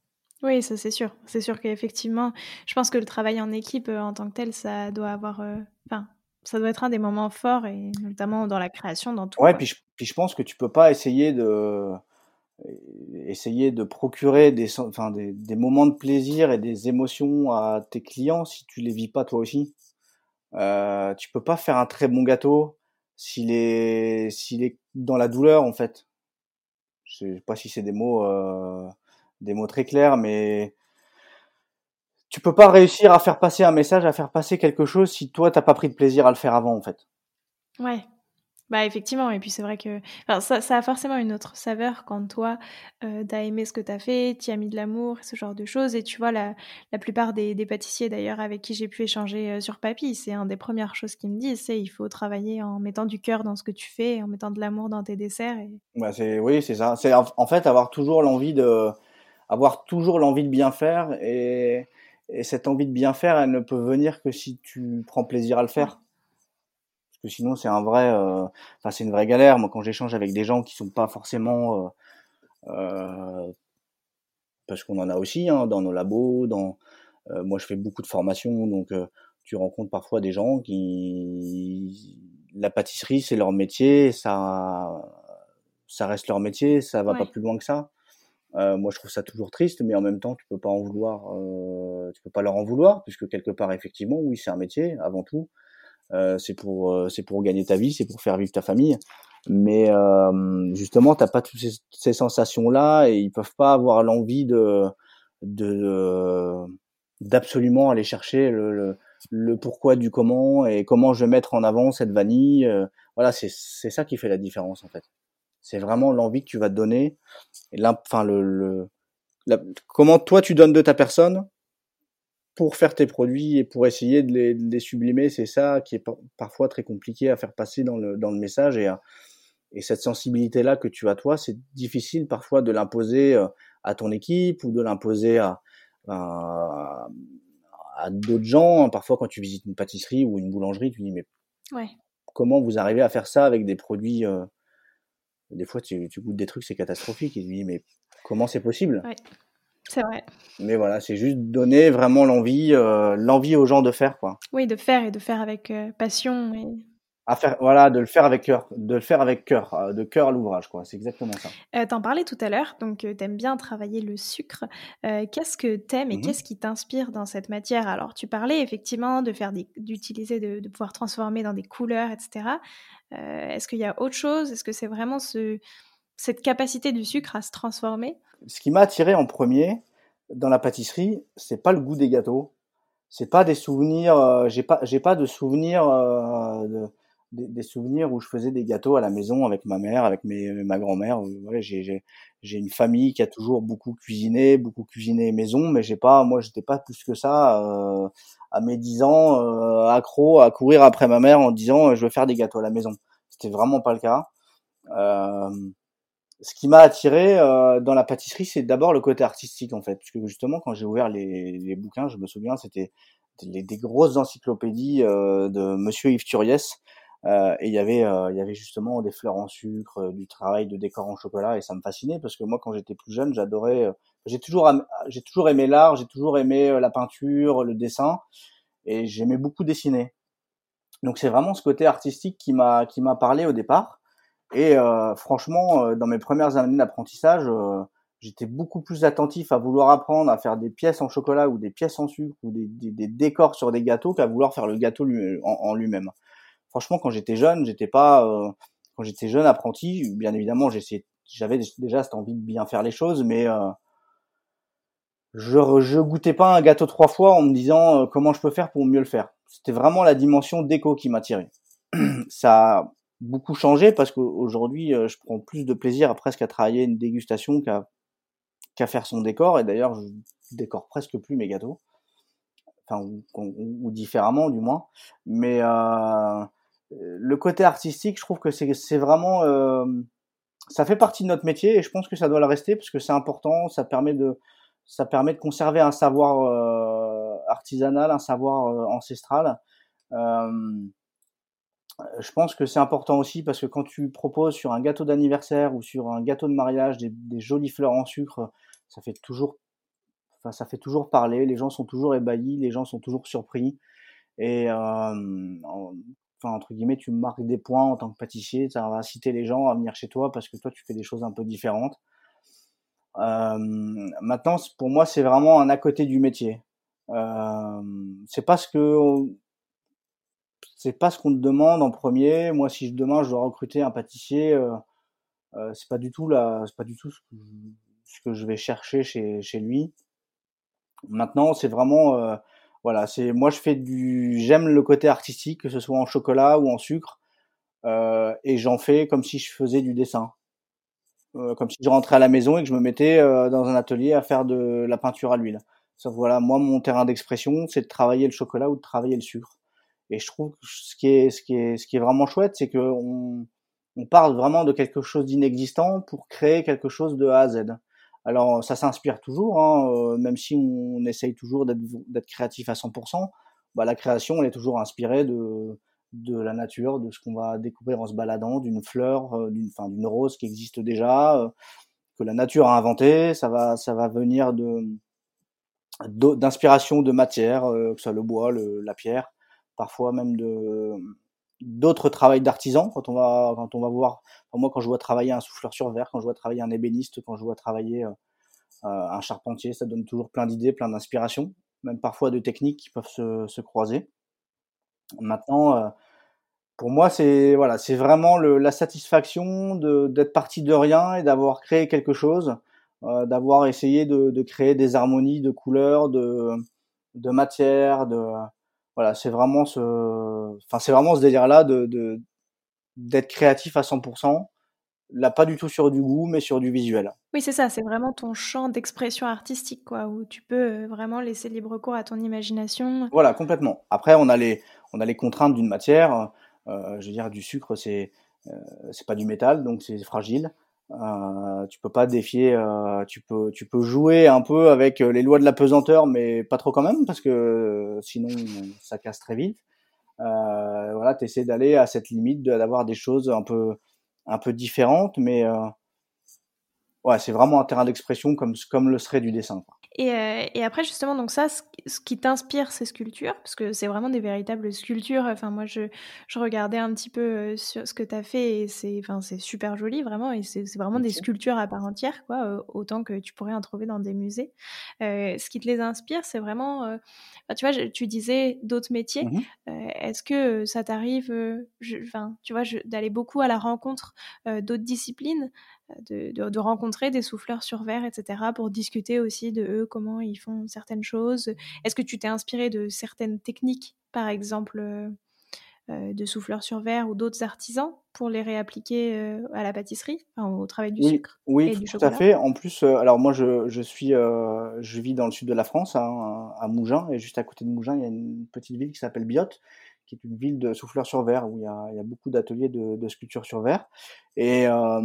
Oui, ça c'est sûr. C'est sûr qu'effectivement, je pense que le travail en équipe en tant que tel, ça doit avoir, enfin, ça doit être un des moments forts et notamment dans la création, dans tout. Ouais, puis je, puis je pense que tu peux pas essayer de essayer de procurer des, enfin, des, des, moments de plaisir et des émotions à tes clients si tu les vis pas toi aussi. Euh, tu peux pas faire un très bon gâteau s'il est, s'il est dans la douleur en fait. Je sais pas si c'est des mots, euh, des mots très clairs, mais tu peux pas réussir à faire passer un message, à faire passer quelque chose si toi t'as pas pris de plaisir à le faire avant en fait. Ouais, bah effectivement, et puis c'est vrai que enfin, ça, ça, a forcément une autre saveur quand toi, euh, t'as aimé ce que t'as fait, t'y as mis de l'amour, ce genre de choses. Et tu vois, la, la plupart des, des pâtissiers d'ailleurs avec qui j'ai pu échanger euh, sur papy, c'est une des premières choses qu'ils me disent, c'est il faut travailler en mettant du cœur dans ce que tu fais, en mettant de l'amour dans tes desserts. Et... Bah c'est, oui, c'est ça. C'est en fait avoir toujours l'envie de, avoir toujours l'envie de bien faire et, et cette envie de bien faire, elle ne peut venir que si tu prends plaisir à le faire sinon c'est un vrai, euh, enfin c'est une vraie galère. Moi, quand j'échange avec des gens qui sont pas forcément, euh, euh, parce qu'on en a aussi hein, dans nos labos, dans, moi je fais beaucoup de formations, donc tu rencontres parfois des gens qui, la pâtisserie c'est leur métier, ça, ça reste leur métier, ça va pas plus loin que ça. Euh, moi, je trouve ça toujours triste, mais en même temps, tu peux pas en vouloir, euh, tu peux pas leur en vouloir, puisque quelque part, effectivement, oui, c'est un métier avant tout. Euh, c'est pour euh, c'est pour gagner ta vie, c'est pour faire vivre ta famille. Mais euh, justement, t'as pas toutes ces, ces sensations là et ils peuvent pas avoir l'envie de de d'absolument aller chercher le, le, le, pourquoi du comment et comment je vais mettre en avant cette vanille. voilà, c'est c'est ça qui fait la différence en fait. C'est vraiment l'envie que tu vas te donner et enfin le, le la, comment toi tu donnes de ta personne pour faire tes produits et pour essayer de les, de les sublimer, c'est ça qui est parfois très compliqué à faire passer dans le, dans le message. Et, et cette sensibilité-là que tu as toi, c'est difficile parfois de l'imposer euh, à ton équipe ou de l'imposer à, à, à d'autres gens. Parfois, quand tu visites une pâtisserie ou une boulangerie, tu dis mais ouais. comment vous arrivez à faire ça avec des produits euh... Des fois, tu, tu goûtes des trucs, c'est catastrophique. Et tu dis mais comment c'est possible? Ouais. C'est vrai. Mais voilà, c'est juste donner vraiment l'envie, euh, l'envie aux gens de faire, quoi. Oui, de faire et de faire avec euh, passion. Et... À faire, voilà, de le faire avec cœur, de le faire avec cœur, euh, de cœur à l'ouvrage, quoi. C'est exactement ça. Euh, T'en parlais tout à l'heure, donc euh, t'aimes bien travailler le sucre. Euh, qu'est-ce que t'aimes et mmh qu'est-ce qui t'inspire dans cette matière? Alors, tu parlais effectivement de faire d'utiliser, de, de, pouvoir transformer dans des couleurs, etc. Est-ce qu'il y a autre chose? Est-ce que c'est vraiment ce, cette capacité du sucre à se transformer? Ce qui m'a attiré en premier dans la pâtisserie, c'est pas le goût des gâteaux, c'est pas des souvenirs. J'ai pas, j'ai pas de souvenirs, de, des, des, souvenirs où je faisais des gâteaux à la maison avec ma mère, avec mes, ma grand-mère. Voilà, j'ai, une famille qui a toujours beaucoup cuisiné, beaucoup cuisiné maison, mais j'ai pas, moi, j'étais pas plus que ça euh, à mes 10 ans euh, accro à courir après ma mère en disant je veux faire des gâteaux à la maison. C'était vraiment pas le cas. Euh, ce qui m'a attiré euh, dans la pâtisserie, c'est d'abord le côté artistique en fait, puisque justement quand j'ai ouvert les, les, bouquins, je me souviens, c'était des, des, grosses encyclopédies euh, de Monsieur Yves Turiès, euh, et il y avait euh, il y avait justement des fleurs en sucre, euh, du travail de décor en chocolat, et ça me fascinait parce que moi quand j'étais plus jeune, j'adorais, j'ai toujours j'ai toujours aimé l'art, j'ai toujours aimé la peinture, le dessin, et j'aimais beaucoup dessiner. Donc c'est vraiment ce côté artistique qui m'a qui m'a parlé au départ. Et euh, franchement, euh, dans mes premières années d'apprentissage, euh, j'étais beaucoup plus attentif à vouloir apprendre à faire des pièces en chocolat ou des pièces en sucre ou des, des, décors sur des gâteaux qu'à vouloir faire le gâteau lui, en lui-même. Franchement, quand j'étais jeune, j'étais pas, euh, quand j'étais jeune apprenti, bien évidemment, j'avais déjà cette envie de bien faire les choses, mais je, je goûtais pas un gâteau trois fois en me disant euh, comment je peux faire pour mieux le faire. C'était vraiment la dimension déco qui m'a tiré. <clears throat> Ça a beaucoup changé parce qu'aujourd'hui, euh, je prends plus de plaisir à presque à travailler une dégustation qu'à faire son décor. Et d'ailleurs, je décore presque plus mes gâteaux, enfin ou, différemment du moins. Mais euh, le côté artistique, je trouve que c'est vraiment euh, ça fait partie de notre métier et je pense que ça doit le rester parce que c'est important. Ça permet de ça permet de conserver un savoir euh, artisanal, un savoir euh, ancestral. Euh, je pense que c'est important aussi parce que quand tu proposes sur un gâteau d'anniversaire ou sur un gâteau de mariage des, jolies fleurs en sucre, ça fait toujours, ça fait toujours parler. Les gens sont toujours ébahis, les gens sont toujours surpris. Et euh, entre guillemets, tu marques des points en tant que pâtissier. Ça va inciter les gens à venir chez toi parce que toi, tu fais des choses un peu différentes. Euh, maintenant, pour moi, c'est vraiment un à côté du métier. Euh, c'est pas ce que c'est pas ce qu'on te demande en premier. Moi, si demain je dois recruter un pâtissier, euh, c'est pas du tout là, c'est pas du tout ce que, ce que, je vais chercher chez, chez lui. Maintenant, c'est vraiment voilà, c'est moi je fais du, j'aime le côté artistique, que ce soit en chocolat ou en sucre, euh, et j'en fais comme si je faisais du dessin. Euh, comme si je rentrais à la maison et que je me mettais euh, dans un atelier à faire de la peinture à l'huile. Ça, voilà, moi, mon terrain d'expression, c'est de travailler le chocolat ou de travailler le sucre. Et je trouve que ce qui est, ce qui est, ce qui est vraiment chouette, c'est que on, on parle vraiment de quelque chose d'inexistant pour créer quelque chose de A à Z. Alors, ça s'inspire toujours, hein, euh, même si on essaye toujours d'être créatif à 100%. Bah, la création, elle est toujours inspirée de, la nature, de ce qu'on va découvrir en se baladant, d'une fleur, euh, d'une, enfin, d'une rose qui existe déjà, euh, que la nature a inventé. Ça va, ça va venir d'inspiration de matière, euh, que ce soit le bois, le, la pierre, parfois même de d'autres travails d'artisans. Quand on va, quand on va voir, moi quand je vois travailler un souffleur sur verre, quand je vois travailler un ébéniste, quand je vois travailler un charpentier, ça donne toujours plein d'idées, plein d'inspirations, même parfois de techniques qui peuvent se, se croiser. Maintenant, pour moi, c'est voilà, c'est vraiment la satisfaction d'être parti de rien et d'avoir créé quelque chose, euh, d'avoir essayé de, de, créer des harmonies de couleurs, de, de matière, de voilà, c'est vraiment ce, enfin c'est vraiment ce délire-là de d'être créatif à 100%. Là, pas du tout sur du goût, mais sur du visuel. Oui, c'est ça, c'est vraiment ton champ d'expression artistique, quoi, où tu peux vraiment laisser libre cours à ton imagination. Voilà, complètement. Après, on a les, on a les contraintes d'une matière. Euh, je veux dire, du sucre, c'est euh, c'est pas du métal, donc c'est fragile. Euh, tu peux pas défier, euh, tu peux tu peux jouer un peu avec les lois de la pesanteur, mais pas trop quand même parce que sinon ça casse très vite. Euh, voilà, t'essaies d'aller à cette limite d'avoir des choses un peu un peu différentes, mais ouais, c'est vraiment un terrain d'expression comme comme le serait du dessin. Quoi. Et, euh, et, après, justement, donc ça, ce, qui t'inspire ces sculptures, parce que c'est vraiment des véritables sculptures. Enfin, moi, je, je regardais un petit peu euh, sur ce que tu as fait et c'est, enfin, super joli, vraiment. Et c'est, vraiment des sculptures à part entière, quoi, euh, autant que tu pourrais en trouver dans des musées. Euh, ce qui te les inspire, c'est vraiment, tu vois, tu disais d'autres métiers. Mmh est-ce que ça t'arrive, enfin, tu vois, d'aller beaucoup à la rencontre d'autres disciplines de, de, rencontrer des souffleurs sur verre, etc., pour discuter aussi de eux, comment ils font certaines choses. Est-ce que tu t'es inspiré de certaines techniques, par exemple, euh, euh, de souffleurs sur verre ou d'autres artisans pour les réappliquer euh, à la pâtisserie, au travail du sucre oui, et du tout à fait. En plus, alors moi, je, je suis, je vis dans le sud de la France, hein, à Mougins, et juste à côté de Mougins, il y a une petite ville qui s'appelle Biote, qui est une ville de souffleurs sur verre où il y a, y a beaucoup d'ateliers de, de, sculpture sur verre. Et, euh,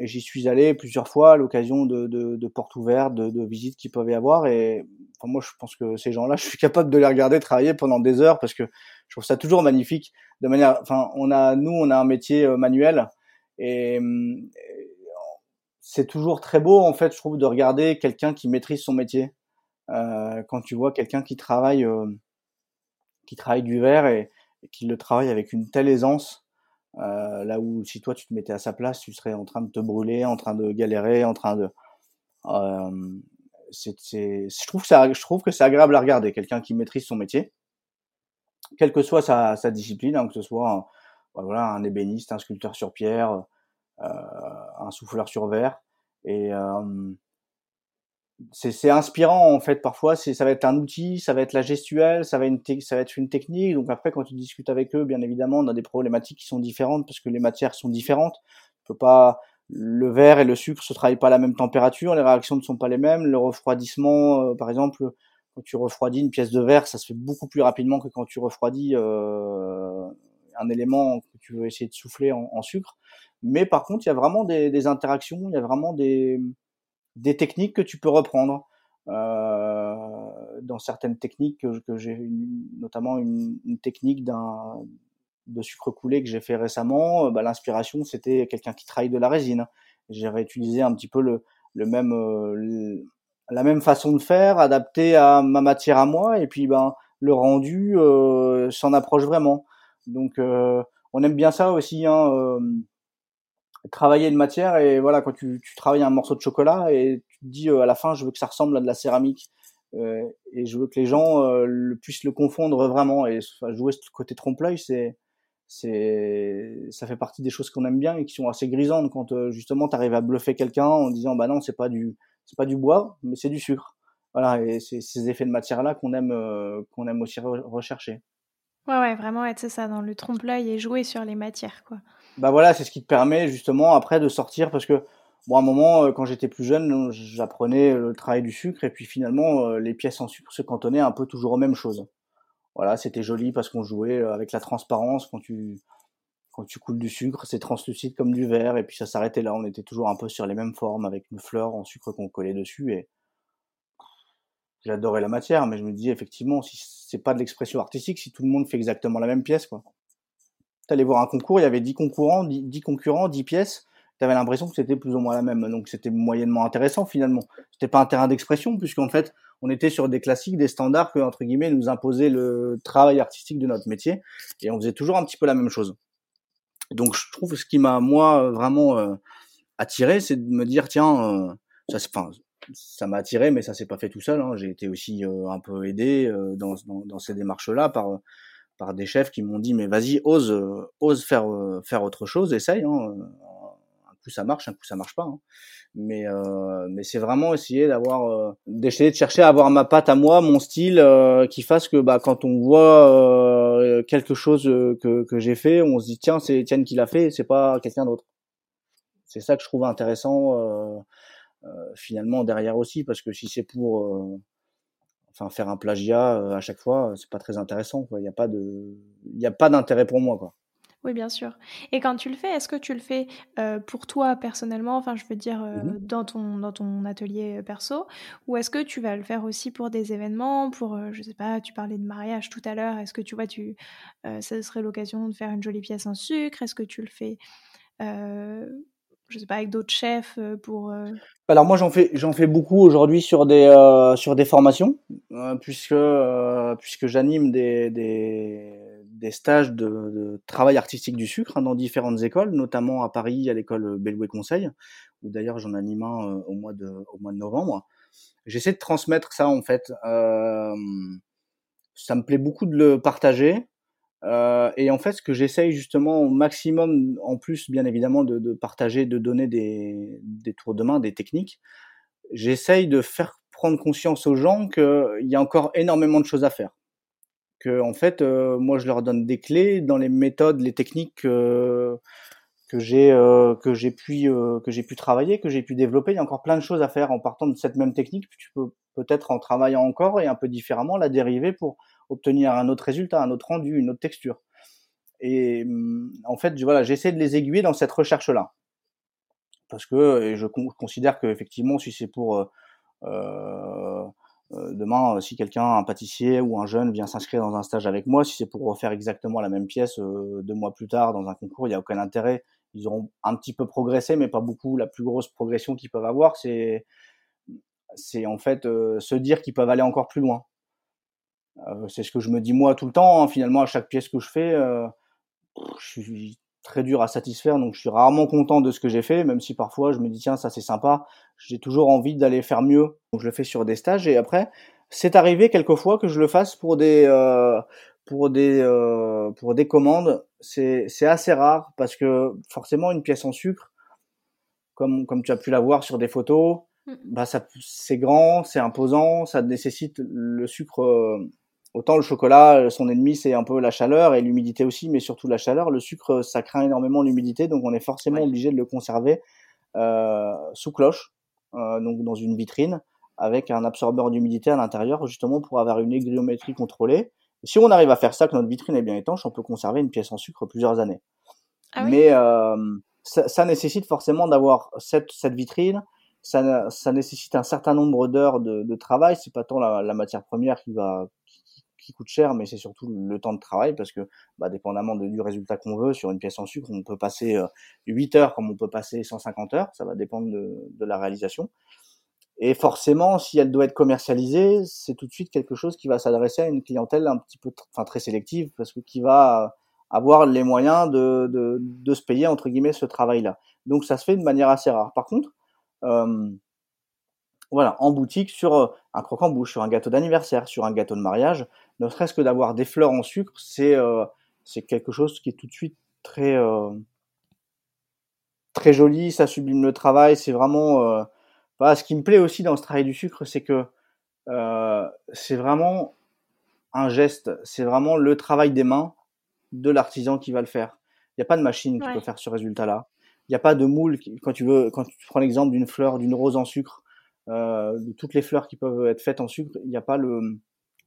j'y suis allé plusieurs fois à l'occasion de, de, de, portes ouvertes, de, de visites qu'ils peuvent y avoir. Et enfin, moi, je pense que ces gens-là, <laughs> je suis capable de les regarder travailler pendant des heures parce que je trouve ça toujours magnifique. De manière, enfin, on a, nous, on a un métier euh, manuel et, et c'est toujours très beau en fait, je trouve, de regarder quelqu'un qui maîtrise son métier. Euh, quand tu vois quelqu'un qui travaille euh, qui travaille du verre et, qui le travaille avec une telle aisance. Euh, là où si toi tu te mettais à sa place, tu serais en train de te brûler, en train de galérer, en train de. Euh, c'est, je trouve que ça, je trouve que c'est agréable à regarder quelqu'un qui maîtrise son métier, quelle que soit sa, discipline, hein, que ce soit un, voilà un ébéniste, un sculpteur sur pierre, euh, un souffleur sur verre, et euh, c'est inspirant en fait parfois c'est ça va être un outil ça va être la gestuelle ça va être une technique. Donc après quand tu discutes avec eux bien évidemment on a des problématiques qui sont différentes parce que les matières sont différentes. On peut pas le verre et le sucre se travaillent pas à la même température les réactions ne sont pas les mêmes le refroidissement euh, par exemple quand tu refroidis une pièce de verre ça se fait beaucoup plus rapidement que quand tu refroidis euh, un élément que tu veux essayer de souffler en, en sucre. Mais par contre il y a vraiment des, des interactions il y a vraiment des des techniques que tu peux reprendre. Euh, dans certaines techniques que, j'ai, notamment une, une technique d'un de sucre coulé que j'ai fait récemment, euh, bah, l'inspiration c'était quelqu'un qui travaille de la résine. J'ai réutilisé un petit peu le, le même euh, la même façon de faire, adapté à ma matière à moi, et puis ben le rendu euh, s'en approche vraiment. Donc euh, on aime bien ça aussi. Hein, euh, travailler une matière et voilà quand tu, travailles un morceau de chocolat et tu te dis euh, à la fin je veux que ça ressemble à de la céramique euh, et je veux que les gens euh, puissent le confondre vraiment et jouer ce côté trompe-l'œil c'est c'est ça fait partie des choses qu'on aime bien et qui sont assez grisantes quand justement tu arrives à bluffer quelqu'un en disant bah non c'est pas du c'est pas du bois mais c'est du sucre. Voilà et c'est ces effets de matière là qu'on aime qu'on aime aussi re rechercher. Ouais ouais vraiment être ça dans le trompe-l'œil et jouer sur les matières quoi bah voilà, c'est ce qui te permet justement après de sortir parce que bon, à un moment, euh, quand j'étais plus jeune, j'apprenais le travail du sucre et puis finalement, euh, les pièces en sucre se cantonnaient un peu toujours aux mêmes choses. Voilà, c'était joli parce qu'on jouait euh, avec la transparence quand tu quand tu coules du sucre, c'est translucide comme du verre et puis ça s'arrêtait là. On était toujours un peu sur les mêmes formes avec une fleur en sucre qu'on collait dessus et j'adorais la matière, mais je me dis effectivement, si c'est pas de l'expression artistique, si tout le monde fait exactement la même pièce, quoi allais voir un concours, il y avait 10 concurrents, 10, 10 concurrents, 10 pièces. Tu avais l'impression que c'était plus ou moins la même. Donc c'était moyennement intéressant finalement. C'était pas un terrain d'expression puisqu'en fait, on était sur des classiques, des standards que entre guillemets nous imposait le travail artistique de notre métier et on faisait toujours un petit peu la même chose. Donc je trouve ce qui m'a moi vraiment euh, attiré, c'est de me dire tiens, euh, ça enfin, ça m'a attiré, mais ça s'est pas fait tout seul. Hein. J'ai été aussi euh, un peu aidé euh, dans, dans, dans, ces démarches-là par par des chefs qui m'ont dit mais vas-y ose euh, ose faire euh, faire autre chose essaye hein. un coup ça marche un coup ça marche pas hein. mais euh, mais c'est vraiment essayer d'avoir euh, d'essayer de chercher à avoir ma patte à moi mon style euh, qui fasse que bah quand on voit euh, quelque chose que que j'ai fait on se dit tiens c'est Étienne qui l'a fait c'est pas quelqu'un d'autre c'est ça que je trouve intéressant finalement derrière aussi parce que si c'est pour enfin faire un plagiat euh, à chaque fois, c'est pas très intéressant. Il n'y a pas de, il y a pas d'intérêt pour moi, quoi. Oui, bien sûr. Et quand tu le fais, est-ce que tu le fais euh, pour toi personnellement, enfin je veux dire euh, mmh dans, ton, dans ton atelier perso, ou est-ce que tu vas le faire aussi pour des événements, pour, euh, je sais pas, tu parlais de mariage tout à l'heure, est-ce que tu vois, tu, ça serait l'occasion de faire une jolie pièce en sucre, est-ce que tu le fais je sais pas, avec d'autres chefs euh, pour. Euh... Alors moi j'en fais j'en fais beaucoup aujourd'hui sur des euh, sur des formations euh, puisque euh, puisque j'anime des, des des stages de, de travail artistique du sucre hein, dans différentes écoles, notamment à Paris à l'école Belloué Conseil où d'ailleurs j'en anime un euh, au mois de au mois de novembre. J'essaie de transmettre ça en fait. ça me plaît beaucoup de le partager. Euh, et en fait, ce que j'essaye justement au maximum, en plus bien évidemment de, partager, de donner des, tours de main, des techniques, j'essaye de faire prendre conscience aux gens qu'il y a encore énormément de choses à faire. Que en fait, euh, moi je leur donne des clés dans les méthodes, les techniques que j'ai euh, que j'ai pu euh, que j'ai pu travailler, que j'ai pu développer. Il y a encore plein de choses à faire en partant de cette même technique. Tu peux peut-être en travaillant encore et un peu différemment la dériver pour obtenir un autre résultat, un autre rendu, une autre texture. Et mm, en fait, voilà, j'essaie de les aiguiller dans cette recherche-là. Parce que je considère qu'effectivement, si c'est pour euh, euh, euh, demain, si quelqu'un, un pâtissier ou un jeune vient s'inscrire dans un stage avec moi, si c'est pour refaire exactement la même pièce deux mois plus tard dans un concours, il n'y a aucun intérêt. Ils auront un petit peu progressé, mais pas beaucoup. La plus grosse progression qu'ils peuvent avoir, c'est c'est en fait se dire qu'ils peuvent aller encore plus loin. Euh, c'est ce que je me dis moi tout le temps. Hein. Finalement, à chaque pièce que je fais, euh, je suis très dur à satisfaire, donc je suis rarement content de ce que j'ai fait, même si parfois je me dis tiens ça c'est sympa. J'ai toujours envie d'aller faire mieux. Donc je le fais sur des stages et après c'est arrivé quelquefois que je le fasse pour des euh, pour des euh, pour des commandes. C'est c'est assez rare parce que forcément une pièce en sucre, comme comme tu as pu la voir sur des photos, mmh. bah ça, c'est grand, c'est imposant, ça nécessite le sucre. Euh, autant le chocolat, son ennemi c'est un peu la chaleur et l'humidité aussi, mais surtout la chaleur. Le sucre, ça craint énormément l'humidité, donc on est forcément obligé de le conserver euh, sous cloche, euh, donc dans une vitrine avec un absorbeur d'humidité à l'intérieur, justement pour avoir une hygriométrie contrôlée. Si on arrive à faire ça, que notre vitrine est bien étanche, on peut conserver une pièce en sucre plusieurs années. Ah Mais euh, ça, ça, nécessite forcément d'avoir cette, cette vitrine. Ça, ça, nécessite un certain nombre d'heures de, de, travail. C'est pas tant la, la, matière première qui va qui, coûte cher, mais c'est surtout le temps de travail parce que, bah, dépendamment du résultat qu'on veut sur une pièce en sucre, on peut passer 8 heures comme on peut passer 150 heures. Ça va dépendre de, la réalisation. Et forcément, si elle doit être commercialisée, c'est tout de suite quelque chose qui va s'adresser à une clientèle un petit peu, enfin très sélective, parce que qui va avoir les moyens de, de, de se payer entre guillemets ce travail-là. Donc ça se fait de manière assez rare. Par contre, euh, voilà, en boutique sur euh, un croquant-bouche, sur un gâteau d'anniversaire, sur un gâteau de mariage, ne serait-ce que d'avoir des fleurs en sucre, c'est euh, c'est quelque chose qui est tout de suite très euh, très joli, ça sublime le travail, c'est vraiment euh, ce qui me plaît aussi dans ce travail du sucre, c'est que c'est vraiment un geste, c'est vraiment le travail des mains de l'artisan qui va le faire. Il n'y a pas de machine qui peut faire ce résultat-là. Il n'y a pas de moule. quand tu veux, quand tu prends l'exemple d'une fleur, d'une rose en sucre, de toutes les fleurs qui peuvent être faites en sucre, il n'y a pas le,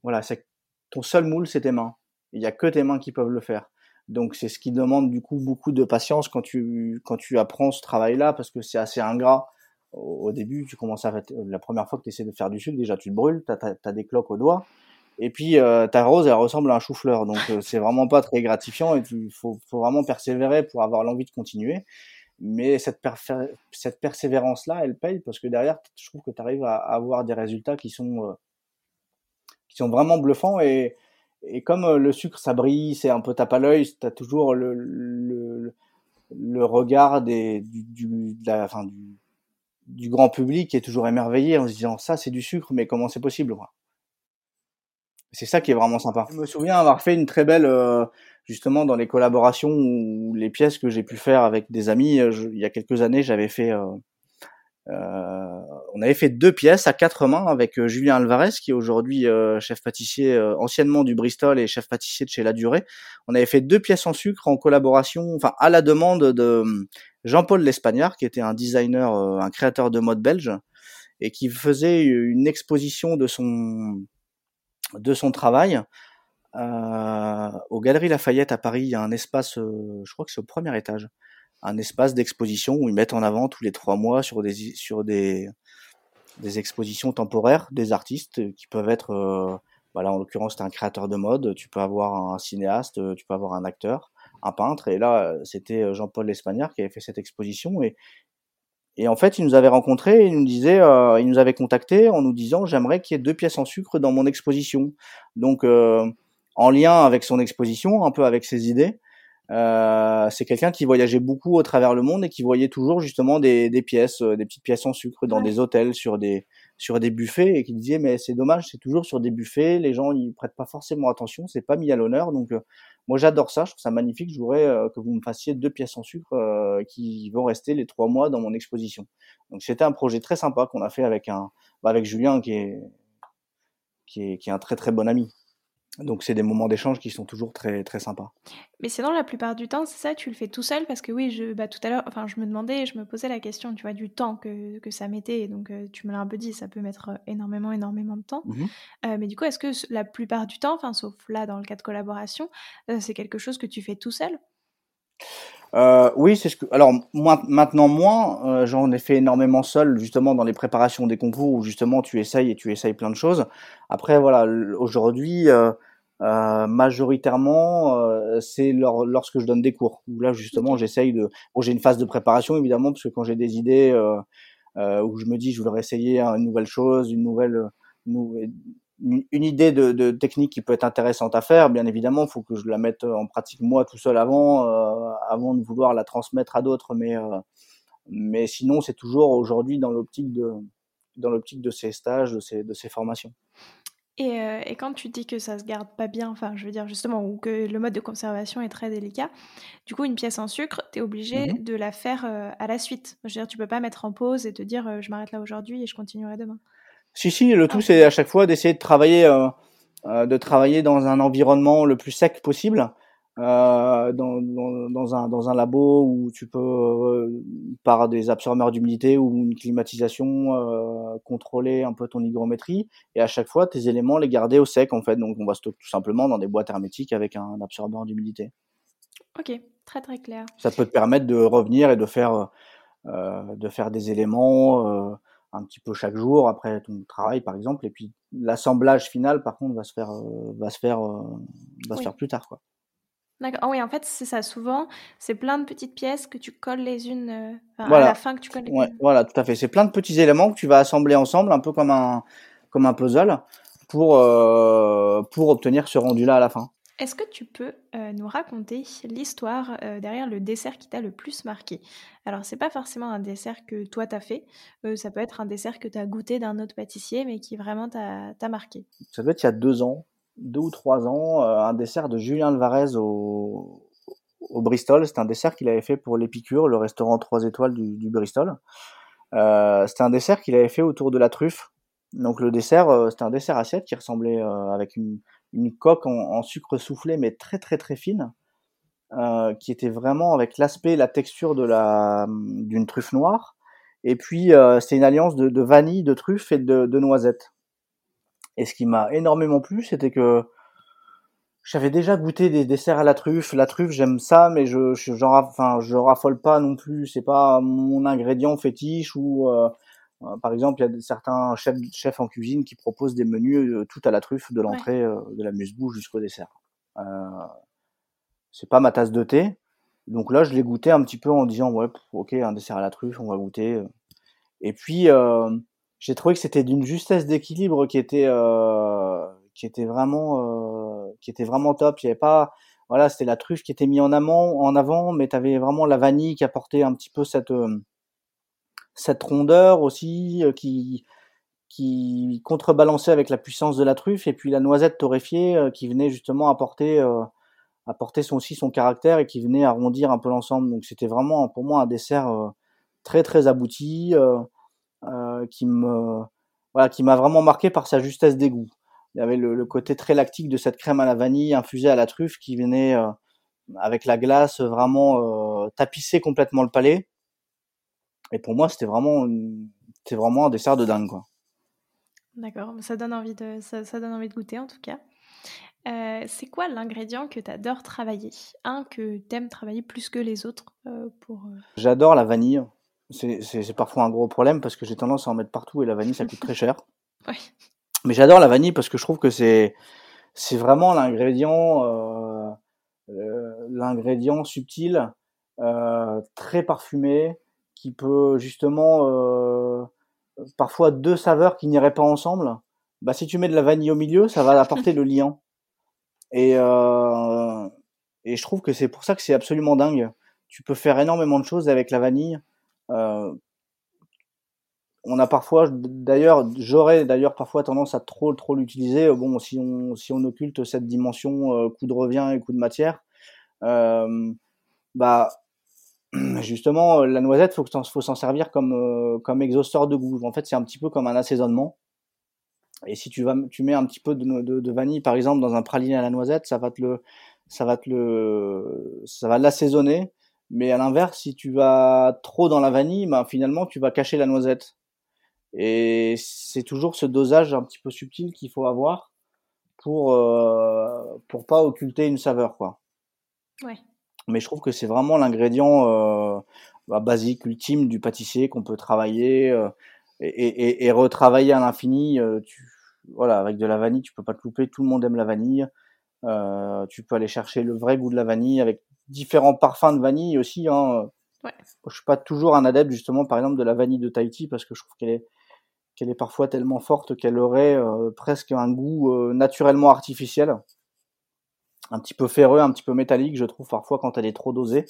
voilà, c'est ton seul moule, c'est tes mains. Il n'y a que tes mains qui peuvent le faire. Donc c'est ce qui demande du coup beaucoup de patience quand tu quand tu apprends ce travail-là parce que c'est assez ingrat au, début, tu commences à la première fois que tu essaies de faire du sucre, déjà tu te brûles, tu as, des cloques aux doigts. Et puis euh, ta rose, elle ressemble à un chou-fleur, donc euh, c'est vraiment pas très gratifiant et il faut, faut, vraiment persévérer pour avoir l'envie de continuer. Mais cette, cette persévérance-là, elle paye parce que derrière, je trouve que tu arrives à, avoir des résultats qui sont euh, qui sont vraiment bluffants et, et comme euh, le sucre ça brille, c'est un peu tape à l'œil, tu toujours le, le, le regard des, du, du, du, du grand public est toujours émerveillé en se disant ça c'est du sucre mais comment c'est possible quoi. C'est ça qui est vraiment sympa. Je me souviens avoir fait une très belle euh, justement dans les collaborations ou les pièces que j'ai pu faire avec des amis. Euh, il y a quelques années, j'avais fait euh, euh, on avait fait deux pièces à quatre mains avec euh, Julien Alvarez, qui est aujourd'hui euh, chef pâtissier anciennement du Bristol et chef pâtissier de chez La Durée. On avait fait deux pièces en sucre en collaboration, enfin à la demande de Jean-Paul L'Espagnard, qui était un designer, un créateur de mode belge, et qui faisait une exposition de son de son travail euh, aux Galeries Lafayette à Paris. Il y a un espace, je crois que c'est au premier étage, un espace d'exposition où ils mettent en avant tous les trois mois sur des sur des des expositions temporaires des artistes qui peuvent être euh, voilà en l'occurrence tu un créateur de mode tu peux avoir un cinéaste tu peux avoir un acteur un peintre et là c'était Jean-Paul L'Espagnard qui avait fait cette exposition et et en fait, il nous avait rencontrés, il nous disait, euh, il nous avait contacté en nous disant, j'aimerais qu'il y ait deux pièces en sucre dans mon exposition. Donc, euh, en lien avec son exposition, un peu avec ses idées, euh, c'est quelqu'un qui voyageait beaucoup au travers le monde et qui voyait toujours justement des, des pièces, euh, des petites pièces en sucre dans des hôtels, sur des sur des buffets et qui disait mais c'est dommage, c'est toujours sur des buffets, les gens ils prêtent pas forcément attention, c'est pas mis à l'honneur. Donc euh, moi j'adore ça, je trouve ça magnifique. Je voudrais que vous me fassiez deux pièces en sucre qui vont rester les trois mois dans mon exposition. Donc c'était un projet très sympa qu'on a fait avec un bah, avec Julien qui est qui est qui est un très très bon ami. Donc c'est des moments d'échange qui sont toujours très très sympas. Mais sinon la plupart du temps, c'est ça, tu le fais tout seul? Parce que oui, je bah, tout à l'heure, enfin je me demandais, je me posais la question, tu vois, du temps que, que ça mettait. Donc euh, tu me l'as un peu dit, ça peut mettre euh, énormément énormément de temps. Mmh euh, mais du coup, est-ce que la plupart du temps, enfin sauf là dans le cas de collaboration, c'est quelque chose que tu fais tout seul? Oui, c'est ce que. Alors moi, maintenant moins, j'en ai fait énormément seul, justement dans les préparations des concours où justement tu essayes et tu essayes plein de choses. Après voilà, aujourd'hui, euh, majoritairement, euh, c'est lorsque je donne des cours. Où là, justement, j'essaye de. Bon, j'ai une phase de préparation évidemment, parce que quand j'ai des idées euh, euh, où je me dis je voudrais essayer une nouvelle chose, une nouvelle, une, une idée de, de, technique qui peut être intéressante à faire, bien évidemment, il faut que je la mette en pratique moi tout seul avant, avant de vouloir la transmettre à d'autres. Mais mais sinon, c'est toujours aujourd'hui dans l'optique de dans l'optique de ces stages, de ces, de ces formations. Et, euh, et, quand tu dis que ça se garde pas bien, enfin, je veux dire justement, ou que le mode de conservation est très délicat, du coup, une pièce en sucre, tu es obligé Mmh de la faire euh, à la suite. Je veux dire, tu peux pas mettre en pause et te dire euh, je m'arrête là aujourd'hui et je continuerai demain. Si, si, le Ah, tout, ok. c'est à chaque fois d'essayer de travailler, de travailler dans un environnement le plus sec possible, euh, dans, dans, dans un, dans un labo où tu peux, euh, par des absorbeurs d'humidité ou une climatisation, euh, contrôler un peu ton hygrométrie, et à chaque fois, tes éléments, les garder au sec, en fait. Donc, on va stocker tout simplement dans des boîtes hermétiques avec un absorbeur d'humidité. Ok, très très clair. Ça peut te permettre de revenir et de faire, de faire des éléments, un petit peu chaque jour après ton travail par exemple et puis l'assemblage final par contre va se faire va se faire va se faire plus tard quoi. D'accord. Ah oui, en fait, c'est ça. Souvent, c'est plein de petites pièces que tu colles les unes, euh, enfin, à la fin que tu colles les Ouais, unes. voilà, tout à fait. C'est plein de petits éléments que tu vas assembler ensemble un peu comme un comme un puzzle pour euh, pour obtenir ce rendu là à la fin. Est-ce que tu peux euh, nous raconter l'histoire derrière le dessert qui t'a le plus marqué? Alors, c'est pas forcément un dessert que toi t'as fait, ça peut être un dessert que t'as goûté d'un autre pâtissier, mais qui vraiment t'a t'a marqué. Ça doit être il y a deux ans, deux ou trois ans, euh, un dessert de Julien Alvarez au Bristol. C'est un dessert qu'il avait fait pour l'Épicure, le restaurant trois étoiles du, Bristol. Euh, c'était un dessert qu'il avait fait autour de la truffe. Donc le dessert, euh, c'était un dessert assiette qui ressemblait euh, avec une, coque en, sucre soufflé, mais très très très fine, qui était vraiment avec l'aspect, la texture de la d'une truffe noire. Et puis c'était une alliance de, vanille, de truffe et de, de noisettes. Et ce qui m'a énormément plu, c'était que j'avais déjà goûté des desserts à la truffe. La truffe, j'aime ça, mais je, je, enfin, raffole pas non plus. C'est pas mon ingrédient fétiche ou, euh, euh, par exemple, il y a certains chefs, chefs en cuisine qui proposent des menus euh, tout à la truffe, de l'entrée, de la muse-bouche jusqu'au dessert. C'est pas ma tasse de thé. Donc là, je l'ai goûté un petit peu en disant, ouais, ok, un dessert à la truffe, on va goûter. Et puis, j'ai trouvé que c'était d'une justesse d'équilibre qui était, euh, qui était vraiment, euh, qui était vraiment top. Il pas, voilà, c'était la truffe qui était mise en amont, en avant, mais tu avais vraiment la vanille qui apportait un petit peu cette, euh, cette rondeur aussi, qui, qui contrebalançait avec la puissance de la truffe, et puis la noisette torréfiée qui venait justement apporter, apporter son, aussi son caractère et qui venait arrondir un peu l'ensemble. Donc c'était vraiment pour moi un dessert très très abouti, qui me, voilà, qui m'a vraiment marqué par sa justesse des goûts. Il y avait le, le côté très lactique de cette crème à la vanille infusée à la truffe qui venait euh, avec la glace vraiment euh, tapisser complètement le palais. Et pour moi, c'était vraiment, c'était vraiment un dessert de dingue, quoi. D'accord, ça donne envie de, ça, ça donne envie de goûter en tout cas. Euh, c'est quoi l'ingrédient que tu adores travailler? Un que t'aimes travailler plus que les autres euh, pour... euh, J'adore la vanille. C'est parfois un gros problème parce que j'ai tendance à en mettre partout et la vanille, ça coûte très cher. <laughs> Ouais. Mais j'adore la vanille parce que je trouve que c'est c'est vraiment l'ingrédient euh, euh, l'ingrédient subtil, euh, très parfumé, qui peut justement parfois deux saveurs qui n'iraient pas ensemble. Bah si tu mets de la vanille au milieu, ça va apporter le liant. Et et je trouve que c'est pour ça que c'est absolument dingue. Tu peux faire énormément de choses avec la vanille. Euh, on a parfois, d'ailleurs, j'aurais d'ailleurs parfois tendance à trop trop l'utiliser. Bon, si on si on occulte cette dimension euh, coût de revient et coût de matière, euh, bah <clears throat> justement la noisette, faut faut s'en servir comme euh, comme exhausteur de goût. En fait, c'est un petit peu comme un assaisonnement. Et si tu vas tu mets un petit peu de, de, de vanille par exemple dans un praliné à la noisette, ça va te le ça va te le ça va l'assaisonner. Mais à l'inverse, si tu vas trop dans la vanille, bah, finalement tu vas cacher la noisette. Et c'est toujours ce dosage un petit peu subtil qu'il faut avoir pour euh, pour pas occulter une saveur quoi. Ouais. Mais je trouve que c'est vraiment l'ingrédient euh, bah, basique, ultime du pâtissier qu'on peut travailler euh, et, et, et retravailler à l'infini. euh, tu, voilà, avec de la vanille, tu peux pas te louper. Tout le monde aime la vanille. Tu peux aller chercher le vrai goût de la vanille avec différents parfums de vanille aussi. Hein. Ouais. Je suis pas toujours un adepte justement, par exemple, de la vanille de Tahiti parce que je trouve qu'elle est qu'elle est parfois tellement forte qu'elle aurait euh, presque un goût euh, naturellement artificiel, un petit peu ferreux, un petit peu métallique, je trouve parfois quand elle est trop dosée.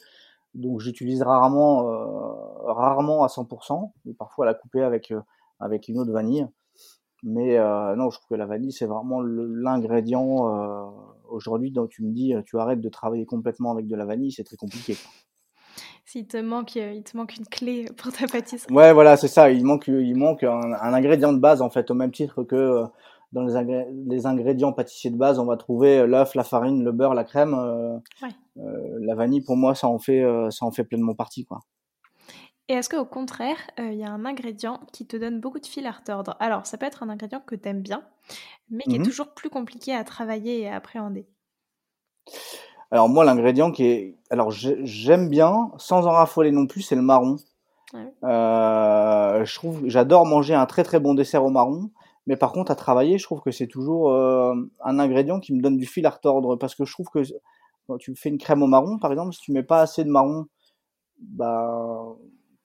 Donc j'utilise rarement, euh, rarement à 100%, mais parfois la couper avec euh, avec une autre vanille. Mais euh, non, je trouve que la vanille, c'est vraiment l'ingrédient euh, aujourd'hui dont tu me dis, tu arrêtes de travailler complètement avec de la vanille, c'est très compliqué. S'il te manque, il te manque une clé pour ta pâtisserie. Ouais, voilà, c'est ça. Il manque, il manque un, ingrédient de base en fait, au même titre que dans les, les, ingrédients pâtissiers de base, on va trouver l'œuf, la farine, le beurre, la crème. la vanille, pour moi, ça en fait, ça en fait pleinement partie, quoi. Et est-ce qu'au contraire, euh, il y a un ingrédient qui te donne beaucoup de fil à retordre? Alors, ça peut être un ingrédient que tu aimes bien, mais qui est mmh toujours plus compliqué à travailler et à appréhender. Alors moi, l'ingrédient qui est... Alors j'aime bien, sans en raffoler non plus, c'est le marron. Euh, je trouve, j'adore manger un très très bon dessert au marron, mais par contre à travailler, je trouve que c'est toujours euh, un ingrédient qui me donne du fil à retordre parce que je trouve que quand tu fais une crème au marron, par exemple, si tu mets pas assez de marron, bah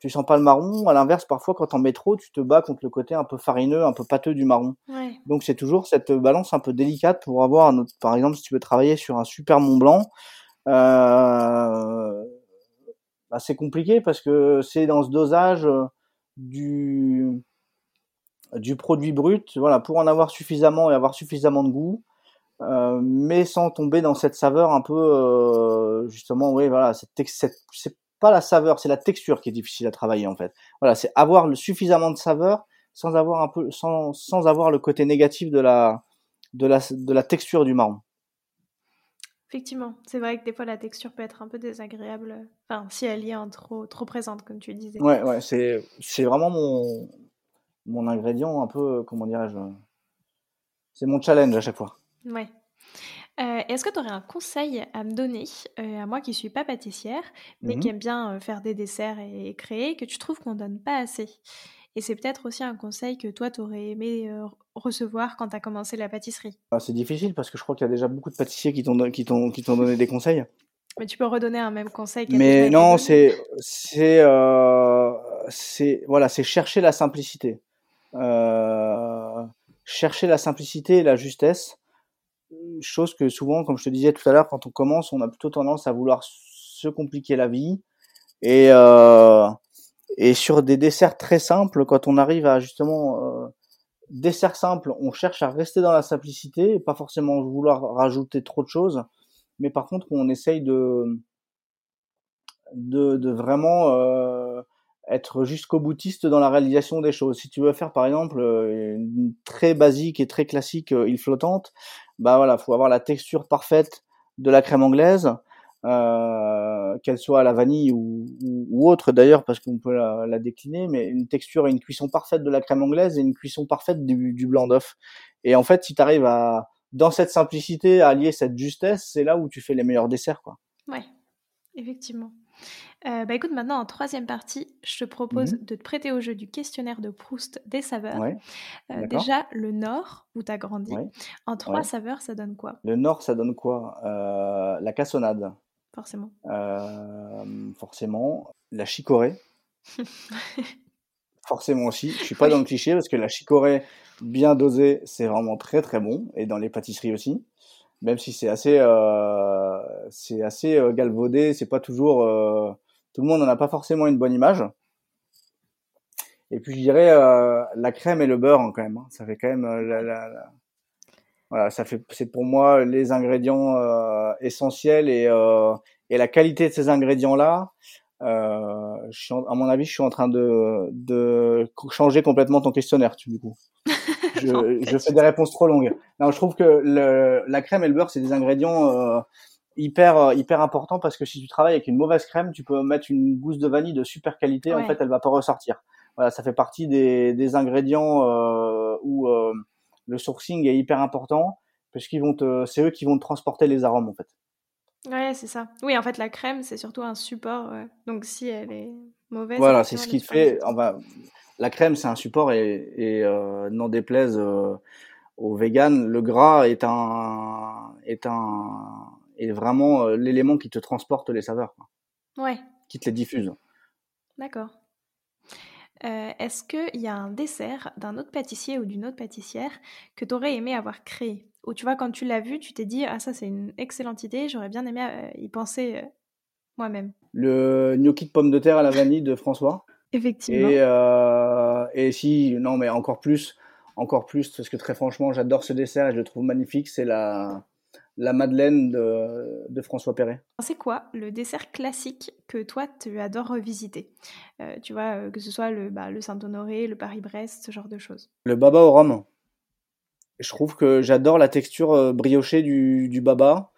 tu sens pas le marron. À l'inverse, parfois, quand en mets trop, tu te bats contre le côté un peu farineux, un peu pâteux du marron. Donc, c'est toujours cette balance un peu délicate pour avoir, par exemple, si tu veux travailler sur un super Mont Blanc, euh, bah, c'est compliqué parce que c'est dans ce dosage euh, du du produit brut, voilà, pour en avoir suffisamment et avoir suffisamment de goût, euh, mais sans tomber dans cette saveur un peu, justement, oui, voilà, cette, cette, cette pas la saveur, c'est la texture qui est difficile à travailler en fait. Voilà, c'est avoir le suffisamment de saveur sans avoir un peu, sans, sans avoir le côté négatif de la, de la, de la texture du marron. Effectivement, c'est vrai que des fois la texture peut être un peu désagréable, enfin si elle y est trop, trop présente comme tu disais. Ouais, ouais, c'est, c'est vraiment mon, mon ingrédient un peu, comment dirais-je, c'est mon challenge à chaque fois. Ouais. Euh, est-ce que tu aurais un conseil à me donner, euh, à moi qui ne suis pas pâtissière, mais mmh qui aime bien euh, faire des desserts et, créer, que tu trouves qu'on donne pas assez? Et c'est peut-être aussi un conseil que toi, tu aurais aimé recevoir quand tu as commencé la pâtisserie. Ah, c'est difficile parce que je crois qu'il y a déjà beaucoup de pâtissiers qui t'ont, donné des conseils. Mais tu peux redonner un même conseil. Mais non, c'est, voilà, c'est chercher la simplicité. chercher la simplicité et la justesse chose que souvent, comme je te disais tout à l'heure, quand on commence, on a plutôt tendance à vouloir se compliquer la vie. Et, euh, et sur des desserts très simples, quand on arrive à justement euh, dessert simple, on cherche à rester dans la simplicité et pas forcément vouloir rajouter trop de choses. Mais par contre, on essaye de, de, vraiment euh, être jusqu'au boutiste dans la réalisation des choses. Si tu veux faire par exemple euh, une très basique et très classique euh, île flottante, bah voilà, faut avoir la texture parfaite de la crème anglaise, euh, qu'elle soit à la vanille ou, autre d'ailleurs, parce qu'on peut la, décliner, mais une texture et une cuisson parfaite de la crème anglaise et une cuisson parfaite du, du blanc d'œuf. Et en fait, si tu arrives à, dans cette simplicité, à allier cette justesse, c'est là où tu fais les meilleurs desserts, quoi. Ouais, effectivement. Euh, bah écoute, maintenant en troisième partie, je te propose mmh de te prêter au jeu du questionnaire de Proust des saveurs. Euh, déjà, le Nord, où tu as grandi, en trois saveurs, ça donne quoi? Le Nord, ça donne quoi? Euh, La cassonade. Forcément. forcément. La chicorée. <laughs> forcément aussi. Je suis pas dans le cliché parce que la chicorée bien dosée, c'est vraiment très très bon. Et dans les pâtisseries aussi même si c'est assez, euh, c'est assez euh, galvaudé, c'est pas toujours, euh, tout le monde n'en a pas forcément une bonne image. Et puis je dirais euh, la crème et le beurre hein, quand même. Hein. ça fait quand même la, la, la... voilà, ça fait, c'est pour moi les ingrédients essentiels et et la qualité de ces ingrédients là. je suis à mon avis, je suis en train de, de changer complètement ton questionnaire, tu, du coup. <laughs> je, fais des réponses trop longues. Non, je trouve que le, la crème et le beurre, c'est des ingrédients euh, hyper euh, hyper importants parce que si tu travailles avec une mauvaise crème, tu peux mettre une gousse de vanille de super qualité, en fait, elle va pas ressortir. Voilà, ça fait partie des, des ingrédients euh, où euh, le sourcing est hyper important parce qu'ils vont te, c'est eux qui vont te transporter les arômes en fait. Ouais, c'est ça. Oui, en fait, la crème, c'est surtout un support. Donc, si elle est mauvaise. Voilà, c'est ce qui te fait. Enfin, la crème, c'est un support et, et n'en déplaise aux véganes, le gras est un est un est vraiment euh, l'élément qui te transporte les saveurs. Ouais. Qui te les diffuse. D'accord. Est-ce qu'il y a un dessert d'un autre pâtissier ou d'une autre pâtissière que tu aurais aimé avoir créé? Ou tu vois, quand tu l'as vu, tu t'es dit Ah, ça, c'est une excellente idée, j'aurais bien aimé y penser moi-même. Le gnocchi de pommes de terre à la vanille de François. Effectivement. Et, euh, et si, non, mais encore plus, encore plus, parce que très franchement, j'adore ce dessert et je le trouve magnifique, c'est la, la Madeleine de, de François Perret. C'est quoi le dessert classique que toi tu adores revisiter? Euh, Tu vois, euh, que ce soit le, bah, le Saint-Honoré, le Paris-Brest, ce genre de choses. Le baba au rhum. Je trouve que j'adore la texture euh, briochée du, du baba,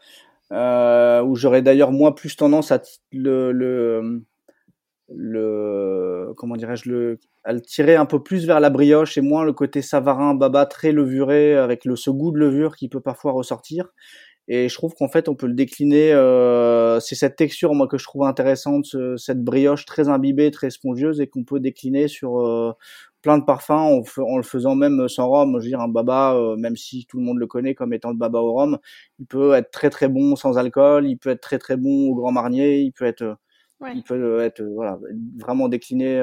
où j'aurais d'ailleurs moi plus tendance à le, le, le comment dirais-je le à le tirer un peu plus vers la brioche et moins le côté savarin baba très levuré avec le ce goût de levure qui peut parfois ressortir et je trouve qu'en fait, on peut le décliner. Euh, c'est cette texture, moi, que je trouve intéressante, cette brioche très imbibée, très spongieuse, et qu'on peut décliner sur euh, plein de parfums en, en, le faisant même sans rhum. Je veux dire, un baba, euh, même si tout le monde le connaît comme étant le baba au rhum, il peut être très très bon sans alcool, il peut être très très bon au Grand Marnier, il peut être il peut être voilà vraiment décliné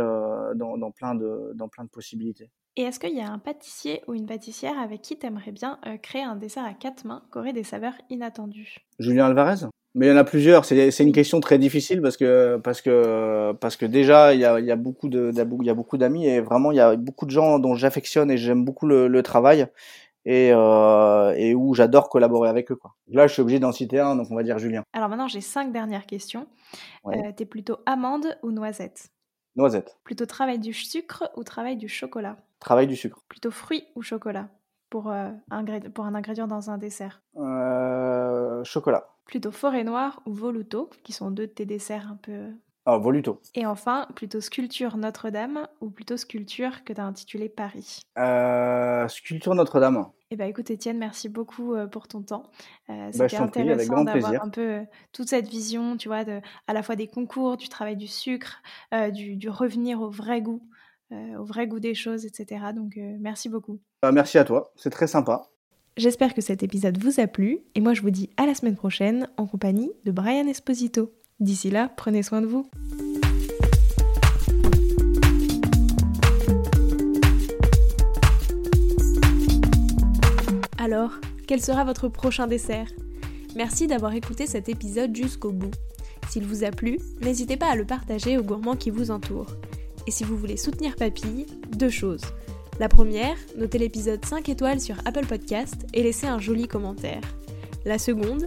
dans, dans plein de dans plein de possibilités. Et est-ce qu'il y a un pâtissier ou une pâtissière avec qui tu aimerais bien euh, créer un dessert à quatre mains qui aurait des saveurs inattendues? Julien Alvarez? Mais il y en a plusieurs. C'est une question très difficile parce que parce que parce que déjà il y a, il y a beaucoup de il y a beaucoup d'amis et vraiment il y a beaucoup de gens dont j'affectionne et j'aime beaucoup le, travail et euh, et où j'adore collaborer avec eux quoi. Là je suis obligé d'en citer un donc on va dire Julien. Alors maintenant j'ai cinq dernières questions. Ouais. Euh, T'es plutôt amande ou noisette? Noisette. Plutôt travail du sucre ou travail du chocolat? Travail du sucre. Plutôt fruits ou chocolat pour, euh, pour un ingrédient dans un dessert? Euh, Chocolat. Plutôt forêt noire ou voluto, qui sont deux de tes desserts un peu... Ah, voluto. Et enfin, plutôt sculpture Notre-Dame ou plutôt sculpture que tu as intitulé Paris? Euh, Sculpture Notre-Dame. Eh bien, écoute, Étienne, merci beaucoup euh, pour ton temps. Euh, bah, C'était intéressant d'avoir un peu euh, toute cette vision, tu vois, de, à la fois des concours, du travail du sucre, du, du, revenir au vrai goût, au vrai goût des choses, etc. Donc, merci beaucoup. Bah, merci à toi, c'est très sympa. J'espère que cet épisode vous a plu et moi je vous dis à la semaine prochaine en compagnie de Brian Esposito. D'ici là, prenez soin de vous. Alors, quel sera votre prochain dessert? Merci d'avoir écouté cet épisode jusqu'au bout. S'il vous a plu, n'hésitez pas à le partager aux gourmands qui vous entourent. Et si vous voulez soutenir Papille, deux choses. La première, notez l'épisode 5 étoiles sur Apple Podcast et laissez un joli commentaire. La seconde,